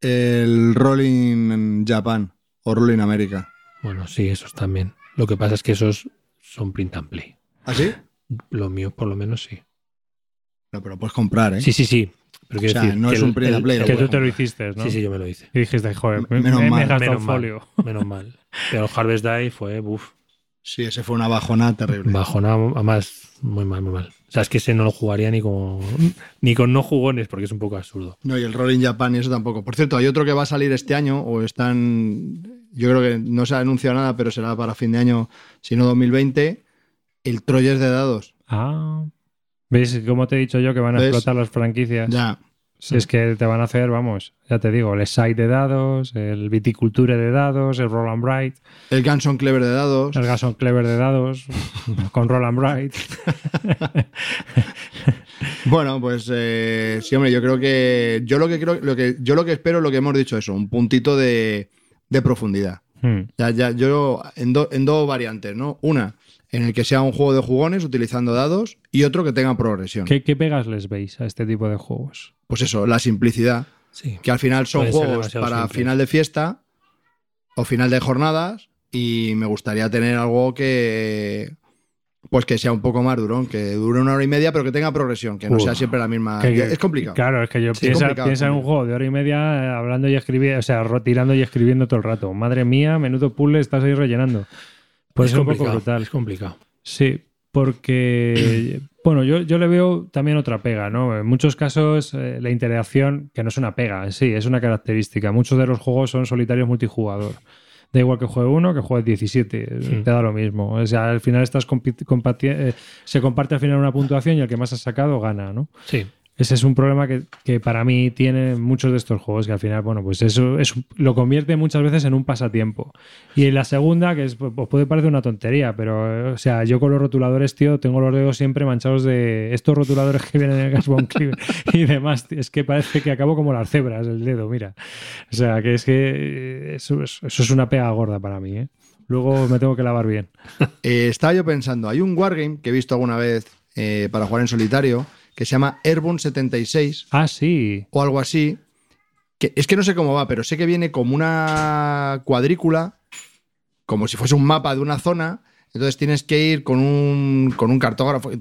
El Rolling en Japan o Rolling América. Bueno, sí, esos también. Lo que pasa es que esos son print and play. ¿Ah, sí? Lo mío, por lo menos, sí. No, pero puedes comprar, ¿eh? Sí, sí, sí. Pero O sea, decir no que es un print and play, el- que tú te lo hiciste, ¿no? Sí, sí, yo me lo hice. Y dijiste, joder, me, Menos me- mal, menos un mal. folio. Menos mal. Pero Harvest Die fue, uff, Sí, ese fue una bajona terrible. bajona, además, muy mal, muy mal. O sea, es que ese no lo jugaría ni con, ni con no jugones, porque es un poco absurdo. No, y el Rolling Japan y eso tampoco. Por cierto, hay otro que va a salir este año, o están. Yo creo que no se ha anunciado nada, pero será para fin de año, si no 2020. El Troyes de dados. Ah, ¿Ves cómo te he dicho yo que van a ¿Ves? explotar las franquicias? Ya. Si es que te van a hacer, vamos, ya te digo, el site de dados, el viticulture de dados, el roll and bright, El Ganson Clever de dados. el Gason Clever de dados, con roll and bright. Bueno, pues eh, sí, hombre, yo creo que. Yo lo que creo, lo que, yo lo que espero es lo que hemos dicho, eso, un puntito de, de profundidad. Hmm. Ya, ya, yo en, do- en dos variantes, ¿no? Una, en el que sea un juego de jugones utilizando dados, y otro que tenga progresión. ¿Qué, qué pegas les veis a este tipo de juegos? Pues eso, la simplicidad. Sí. Que al final son juegos para simples. final de fiesta o final de jornadas, y me gustaría tener algo que. Pues que sea un poco más durón, que dure una hora y media, pero que tenga progresión, que no Uf. sea siempre la misma. Que- es complicado. Claro, es que yo Sí, piensa, piensa en un juego de hora y media eh, hablando y escribiendo, o sea, tirando y escribiendo todo el rato. Madre mía, menudo puzzle estás ahí rellenando. Puede es ser un poco complicado, brutal. Es complicado. Sí, porque, bueno, yo, yo le veo también otra pega, ¿no? En muchos casos eh, la interacción, que no es una pega, sí, es una característica. Muchos de los juegos son solitarios multijugador. Da igual que juegue uno que juegue 17, Sí. te da lo mismo. O sea, al final estás eh, se comparte al final una puntuación y el que más ha sacado gana, ¿no? Sí. Ese es un problema que, que para mí tienen muchos de estos juegos, que al final, bueno, pues eso es, lo convierte muchas veces en un pasatiempo. Y la segunda, que es, pues puede parecer una tontería, pero, o sea, yo con los rotuladores, tío, tengo los dedos siempre manchados de estos rotuladores que vienen en el Gas Von Cleaver y demás. Es que parece que acabo como las cebras el dedo, mira. O sea, que es que eso, es- eso es una pega gorda para mí, ¿eh? Luego me tengo que lavar bien. Eh, estaba yo pensando, hay un wargame que he visto alguna vez eh, para jugar en solitario que se llama Airborne 76 Ah, sí. o algo así. Que, es que no sé cómo va, pero sé que viene como una cuadrícula, como si fuese un mapa de una zona. Entonces tienes que ir con un, con un cartógrafo, y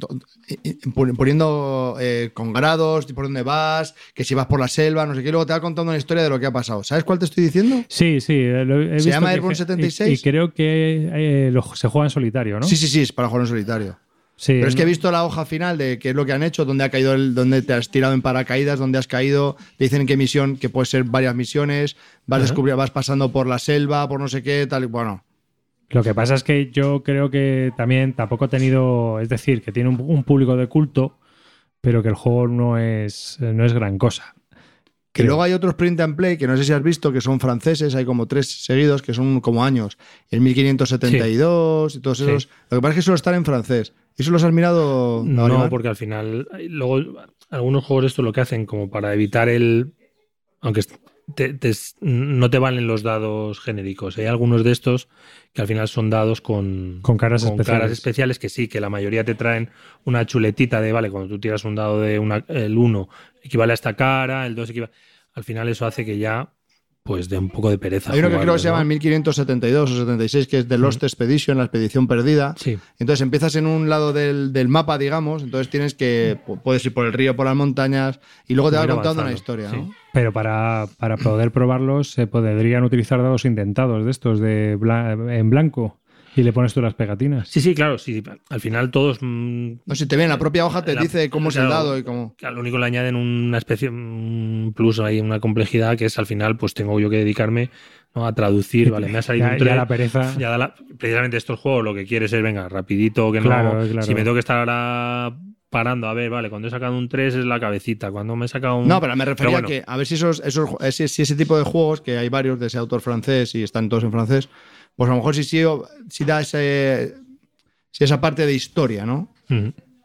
y- y poniendo eh, con grados, por dónde vas, que si vas por la selva, no sé qué, y luego te va contando una historia de lo que ha pasado. ¿Sabes cuál te estoy diciendo? Sí, sí. lo he ¿Se visto llama Airborne y- 76? Y, creo que eh, lo- se juega en solitario, ¿no? Sí, sí, sí, es para jugar en solitario. Sí, Pero es que he visto la hoja final de qué es lo que han hecho, dónde ha caído el, dónde te has tirado en paracaídas, dónde has caído, te dicen en qué misión, que puede ser varias misiones, vas descubrir, vas pasando por la selva, por no sé qué, tal y bueno. Lo que pasa es que yo creo que también tampoco ha tenido, es decir, que tiene un, un público de culto, pero que el juego no es, no es gran cosa. Que luego hay otros print and play que no sé si has visto, que son franceses, hay como tres seguidos, que son como años. El 1572 y todos Sí. esos. Lo que pasa es que solo están en francés. ¿Eso los has mirado? No, Iván? porque al final, luego algunos juegos esto lo que hacen como para evitar el... Aunque te- te- no te valen los dados genéricos. Hay algunos de estos que al final son dados con, Con caras especiales. caras especiales que sí, que la mayoría te traen una chuletita de, vale, cuando tú tiras un dado de una, el 1 equivale a esta cara, el 2 equivale... Al final eso hace que ya, pues, de un poco de pereza. Hay uno que creo que se llama jugarlos, el 1572 o 76, que es The Lost Expedition, la expedición perdida. Sí. Entonces empiezas en un lado del, del mapa, digamos, entonces tienes que, pu- puedes ir por el río, por las montañas, y luego te va Ir contando una historia, sí. ¿no? Pero para, para poder probarlos se podrían utilizar dados indentados de estos de bla- en blanco y le pones tú las pegatinas. Sí, sí, claro, sí. Al final todos... mm, No, si te ven, la propia hoja te La- dice cómo es el claro. dado y cómo... que Al único le añaden una especie, un plus ahí, una complejidad que es al final, pues tengo yo que dedicarme ¿no? a traducir, vale, me ha salido Ya, un ya 3. la pereza. ya da la- precisamente estos juegos lo que quieres es, venga, rapidito, que no. Claro, claro. Si me tengo que estar ahora parando, a ver, vale, cuando he sacado un 3 es la cabecita, cuando me he sacado un. No, pero me refería bueno. a que a ver si esos, esos si ese tipo de juegos, que hay varios de ese autor francés y están todos en francés, pues a lo mejor si, si, si da ese, si esa parte de historia, ¿no?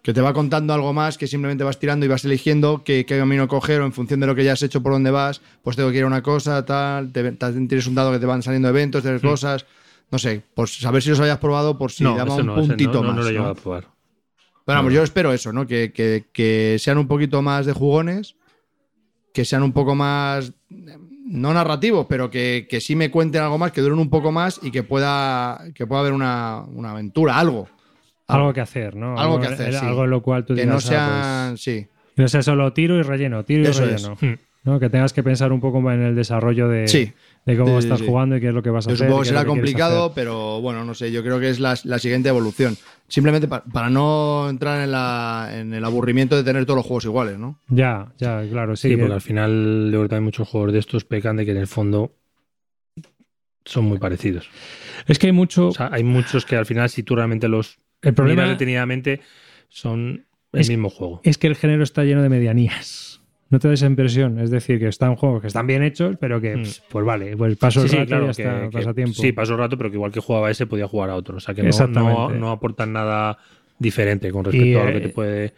Que te va contando algo más que simplemente vas tirando y vas eligiendo qué, qué camino coger o en función de lo que ya has hecho por dónde vas, pues tengo que ir a una cosa, tal, te, te- tienes un dado que te van saliendo eventos, de cosas, no sé, pues saber si los habías probado por si no, daba un no, puntito no, más. no lo he a probar. Pero vamos, yo espero eso, ¿no? Que, que- que sean un poquito más de jugones, que sean un poco más, no narrativos, pero que, que sí me cuenten algo más, que duren un poco más y que pueda, que pueda haber una, una aventura, algo. Algo que hacer, ¿no? Algo que hacer, sí. Algo en lo cual tú Que digas, no ah, sean, sí. pues, que no sea solo tiro y relleno, tiro y relleno. Mm. ¿No? Que tengas que pensar un poco más en el desarrollo de, Sí. de cómo Sí, estás sí. jugando y qué es lo que vas a Yo hacer. supongo que será complicado, hacer. pero bueno, no sé, yo creo que es la, la siguiente evolución. Simplemente pa- para no entrar en, la, en el aburrimiento de tener todos los juegos iguales, ¿no? Ya, ya, claro, sí. Sí, que- porque al final, yo creo que hay muchos juegos de estos pecan de que en el fondo son muy parecidos. Es que hay mucho. O sea, hay muchos que al final, si tú realmente los el problema detenidamente, son el Es- mismo juego. Es que el género está lleno de medianías. No te da esa impresión. Es decir, que están juegos que están bien hechos, pero que, Mm. pues, pues vale, pues paso Sí, el rato y claro, ya que, está, que- pasa tiempo. sí, pasó el rato, pero que igual que jugaba ese podía jugar a otro. O sea que no, no, no aportan nada diferente con respecto Y, a lo que eh, te puede.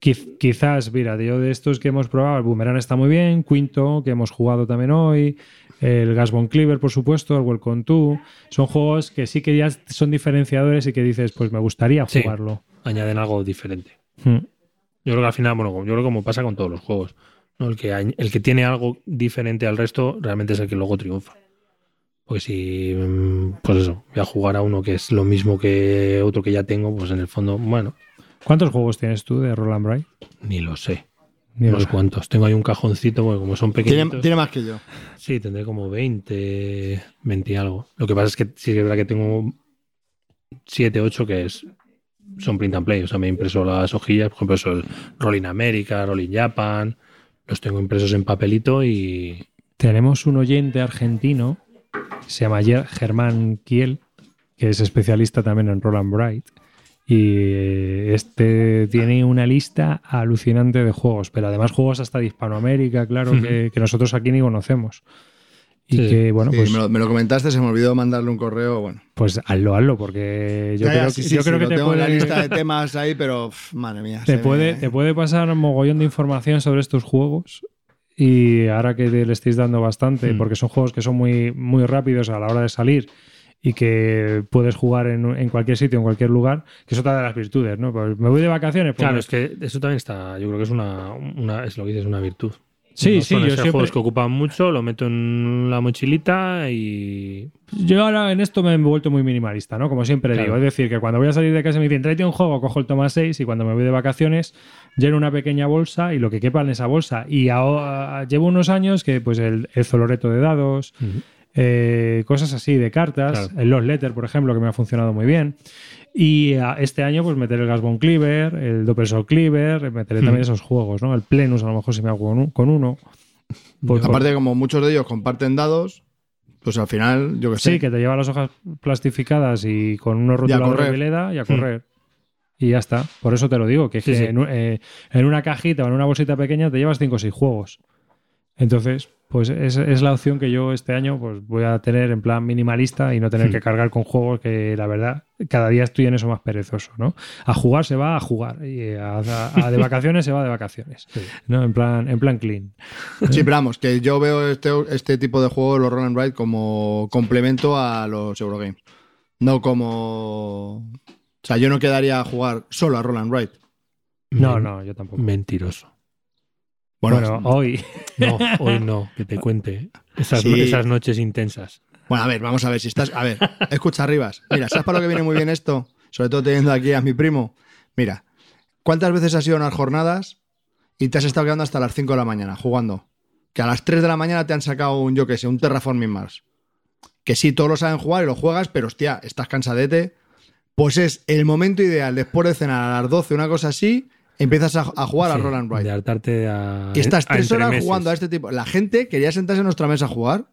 Quiz- quizás, mira, yo de estos que hemos probado, el Boomerang está muy bien, Quinto, que hemos jugado también hoy, el Gasbon Cleaver, por supuesto, el Welcome to, son juegos que sí que ya son diferenciadores y que dices, pues me gustaría Sí. jugarlo. añaden algo diferente. Mm. Yo creo que al final, bueno, yo creo que como pasa con todos los juegos. ¿no? El, que, el que tiene algo diferente al resto realmente es el que luego triunfa. Porque si, mm, pues eso, voy a jugar a uno que es lo mismo que otro que ya tengo, pues en el fondo, bueno, ¿Cuántos juegos tienes tú de Roland Bright? ni lo sé. Ni Unos cuantos. Tengo ahí un cajoncito, porque como son Tiene, pequeñitos. tiene más que yo. Sí, tendré como 20, 20 y algo. Lo que pasa es que sí que es verdad que tengo 7, 8 que es, son print and play. O sea, me he impreso las hojillas, por ejemplo, eso Rolling America, Rolling Japan. Los tengo impresos en papelito y. Tenemos un oyente argentino, se llama Ger- Germán Kiel, que es especialista también en Roland Bright. Y eh, este tiene una lista alucinante de juegos, pero además juegos hasta de Hispanoamérica, claro, que, que nosotros aquí ni conocemos. Y Sí. que, bueno, Sí, pues, me, lo, me lo comentaste, se me olvidó mandarle un correo. Bueno, pues hazlo, hazlo, porque yo Ya, ya, creo, sí, que- sí, yo sí, creo que te tengo en la puede, lista de temas ahí, pero pff, madre mía. te, puede, me- te puede pasar un mogollón de información sobre estos juegos. Y ahora que le estáis dando bastante, Hmm. porque son juegos que son muy, muy rápidos a la hora de salir y que puedes jugar en, en cualquier sitio, en cualquier lugar, que es otra de las virtudes, ¿no? Pues me voy de vacaciones. pues Claro, me- es que eso también está. Yo creo que es una. una es lo que dices, una virtud. Sí, No sí, yo siempre- juegos que ocupan mucho, lo meto en la mochilita y. Yo ahora en esto me he vuelto muy minimalista, ¿no? Como siempre Claro. digo. Es decir, que cuando voy a salir de casa me dicen, tráete un juego, cojo el toma 6 y cuando me voy de vacaciones lleno una pequeña bolsa y lo que quepa en esa bolsa. Y ahora, llevo unos años que pues el, el zoloreto de dados, eh, cosas así de cartas, Claro. el Lost Letter, por ejemplo, que me ha funcionado muy bien. Y a- este año pues meteré el Gasbon Cleaver, el Doppel Soul Cleaver, meteré Hmm. también esos juegos, ¿no? El Plenus a lo mejor si me hago con, un- con uno. Por- por- Aparte, como muchos de ellos comparten dados, pues al final, yo que sé. Sí, que te lleva las hojas plastificadas y con unos rotuladores de Veleda y a correr. Y ya está. Por eso te lo digo, que, es Sí, que sí. En, eh, en una cajita o en una bolsita pequeña te llevas 5 o 6 juegos. Entonces, pues es, es la opción que yo este año pues voy a tener en plan minimalista y no tener Hmm. que cargar con juegos que la verdad cada día estoy en eso más perezoso, ¿no? A jugar se va a jugar y a, a- a de vacaciones se va de vacaciones, Sí. ¿no? En plan, en plan clean. Sí, pero vamos, que yo veo este, este tipo de juegos, los Roll and Ride, como complemento a los Eurogames. No como. O sea, yo no quedaría a jugar solo a Roll and Ride. No, Men- no, yo tampoco. Mentiroso. Bueno, Bueno, hoy No, hoy no, que te cuente. Esas, Sí. esas noches intensas. Bueno, a ver, vamos a ver si estás. A ver, escucha, Rivas. Mira, ¿sabes para lo que viene muy bien esto? Sobre todo teniendo aquí a mi primo. Mira, ¿cuántas veces has ido a unas jornadas y te has estado quedando hasta las 5 de la mañana jugando? Que a las 3 de la mañana te han sacado un, yo que sé, un Terraforming Mars. Que sí, todos lo saben jugar y lo juegas, pero hostia, estás cansadete. Pues es el momento ideal después de cenar a las 12, una cosa así, empiezas a, a jugar a Sí, Roll and Ride. De hartarte a. Y estás a tres horas jugando a este tipo. La gente quería sentarse en nuestra mesa a jugar.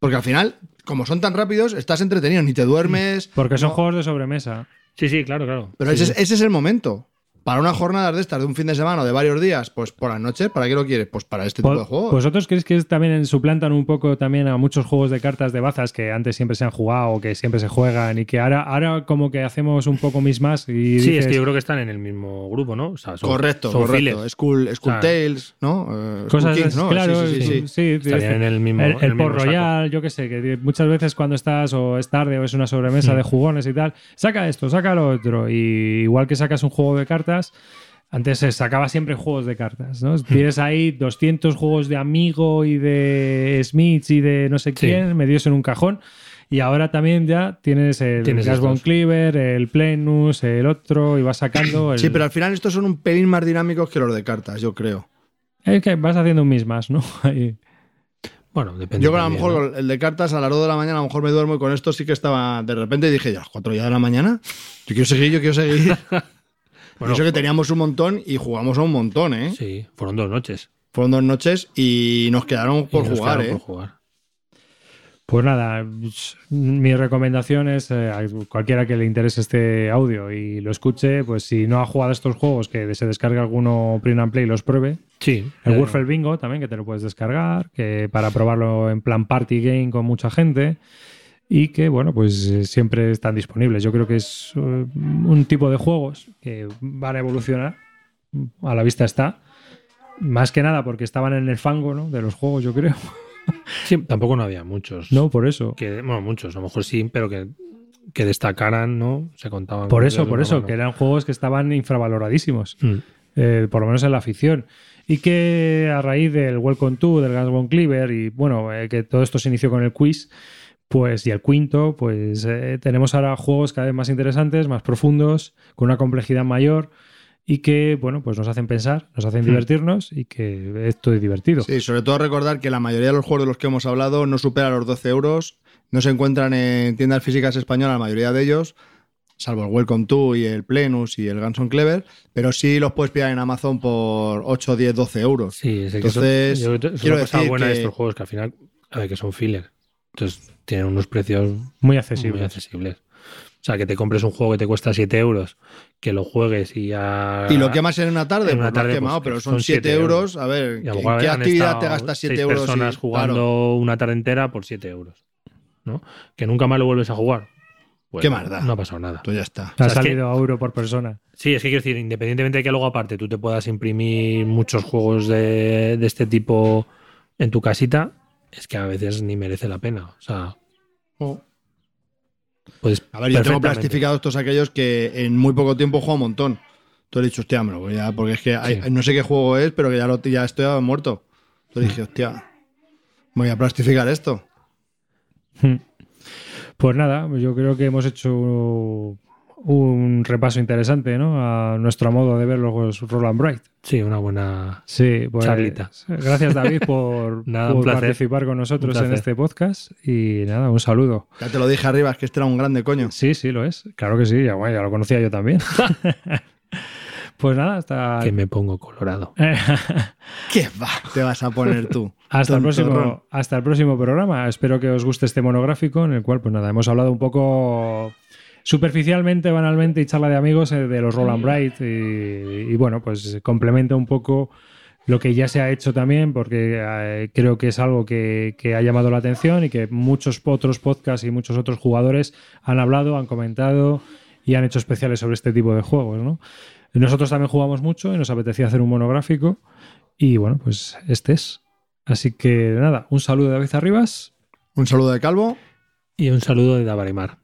Porque al final, como son tan rápidos, estás entretenido, ni te duermes. porque son no- juegos de sobremesa. Sí, sí, claro, claro. Pero Sí, ese, sí. es- ese es el momento. Para una jornada de estas, de un fin de semana o de varios días, pues por la noche, ¿para qué lo quieres? Pues para este tipo de Pues- juegos. ¿Vosotros creéis que es- también suplantan un poco también a muchos juegos de cartas de bazas que antes siempre se han jugado o que siempre se juegan y que ahora, ahora como que hacemos un poco mis más y Sí, es que yo creo que están en el mismo grupo, ¿no? O sea, son- correcto, son correcto. School, School. Tales, ¿no? Eh, cosas Kings, ¿no? claro, Sí, sí, sí, sí. sí, Estarían en el mismo. el, el Port. Royal, yo qué sé, que muchas veces cuando estás o es tarde o es una sobremesa de jugones y tal, saca esto, saca lo otro. Y igual que sacas un juego de cartas, antes se sacaba siempre juegos de cartas, ¿no? Mm. Tienes ahí 200 juegos de Amigo y de Smiths y de no sé Sí. quién metidos en un cajón. Y ahora también ya tienes el Tienes Gasbon. Cleaver, el Plenus, el otro, y vas sacando. El... Sí, pero al final estos son un pelín más dinámicos que los de cartas, yo creo. Es que vas haciendo un mismas, ¿no? Ahí. Bueno, depende. Yo a lo mejor ¿no? con el de cartas a las 2 de la mañana a lo mejor me duermo y con esto sí que estaba de repente dije, ya, las 4 ya de la mañana. Yo quiero seguir, yo quiero seguir. Bueno, y eso que teníamos un montón y jugamos a un montón, ¿eh? Sí, fueron dos noches. Fueron dos noches y nos quedaron por nos jugar, quedaron ¿eh? por jugar. Pues nada, mi recomendación es eh, a cualquiera que le interese este audio y lo escuche, pues si no ha jugado estos juegos, que se descargue alguno print and play y los pruebe. Sí. El eh, Wurfel Bingo también, que te lo puedes descargar, que para probarlo en plan party game con mucha gente y que, bueno, pues eh, siempre están disponibles. Yo creo que es eh, un tipo de juegos que van a evolucionar, a la vista está. Más que nada porque estaban en el fango ¿no? de los juegos, yo creo. sí, tampoco no había muchos. No, por eso. Que, bueno, muchos, a lo mejor sí, pero que, que destacaran, ¿no? Se contaban. Por eso, por eso, mano. que eran juegos que estaban infravaloradísimos. Mm. eh, por lo menos en la afición. Y que a raíz del Welcome to, del Guns Cleaver y bueno, eh, que todo esto se inició con el quiz, pues y el quinto, pues eh, tenemos ahora juegos cada vez más interesantes, más profundos, con una complejidad mayor y que, bueno, pues nos hacen pensar, nos hacen Hmm. divertirnos y que esto es divertido. Sí, sobre todo recordar que la mayoría de los juegos de los que hemos hablado no supera los 12 euros, no se encuentran en tiendas físicas españolas la mayoría de ellos, salvo el Welcome to y el Plenus y el Ganson Clever, pero sí los puedes pillar en Amazon por 8, 10, 12 euros. Sí, es que Entonces, eso, yo es quiero una cosa decir buena de estos juegos, que al final, a ver, que son filler. Entonces tienen unos precios Muy accesible. muy accesibles. O sea, que te compres un juego que te cuesta 7 euros, que lo juegues y ya. Y lo quemas en una tarde, En una pues lo has tarde, quemado, pues, pero que son son 7 siete euros. A ver, Y a lo ¿en mejor qué actividad te gastas 7 seis euros? y- personas jugando Claro. una tarde entera por 7 euros. ¿no? Que nunca más lo vuelves a jugar. Pues ¿Qué más da? No ha pasado nada. Pues ya está. Ha O sea, es que- salido a euro por persona. Sí, es que quiero decir, independientemente de que luego aparte tú te puedas imprimir muchos juegos de, de este tipo en tu casita, es que a veces ni merece la pena. O sea, pues A ver, yo tengo plastificados todos aquellos que en muy poco tiempo juego un montón. Tú he dicho, hostia, me lo voy a. Porque es que hay- Sí. no sé qué juego es, pero que ya, lo, ya estoy muerto. Entonces dije, hostia, voy a plastificar esto. Pues nada, yo creo que hemos hecho un repaso interesante, ¿no? A nuestro modo de ver los Roland Bright. Sí, una buena. Sí, pues Charlita. gracias David por, Nada, participar con nosotros en este podcast y nada, un saludo. Ya te lo dije arriba, es que este era un grande coño. Sí, sí, lo es. Claro que sí, ya, bueno, ya lo conocía yo también. pues nada, hasta, Que me pongo colorado. ¿Qué va? Te vas a poner tú. hasta, el próximo, hasta el próximo programa. Espero que os guste este monográfico en el cual, pues nada, hemos hablado un poco superficialmente, banalmente y charla de amigos eh, de los Roland Bright y, y, bueno, pues complementa un poco lo que ya se ha hecho también porque eh, creo que es algo que, que ha llamado la atención y que muchos otros podcasts y muchos otros jugadores han hablado, han comentado y han hecho especiales sobre este tipo de juegos, ¿no? Nosotros también jugamos mucho y nos apetecía hacer un monográfico y bueno, pues este es. Así que nada, un saludo de David Arribas. Un saludo de Calvo. Y un saludo de Davarimar.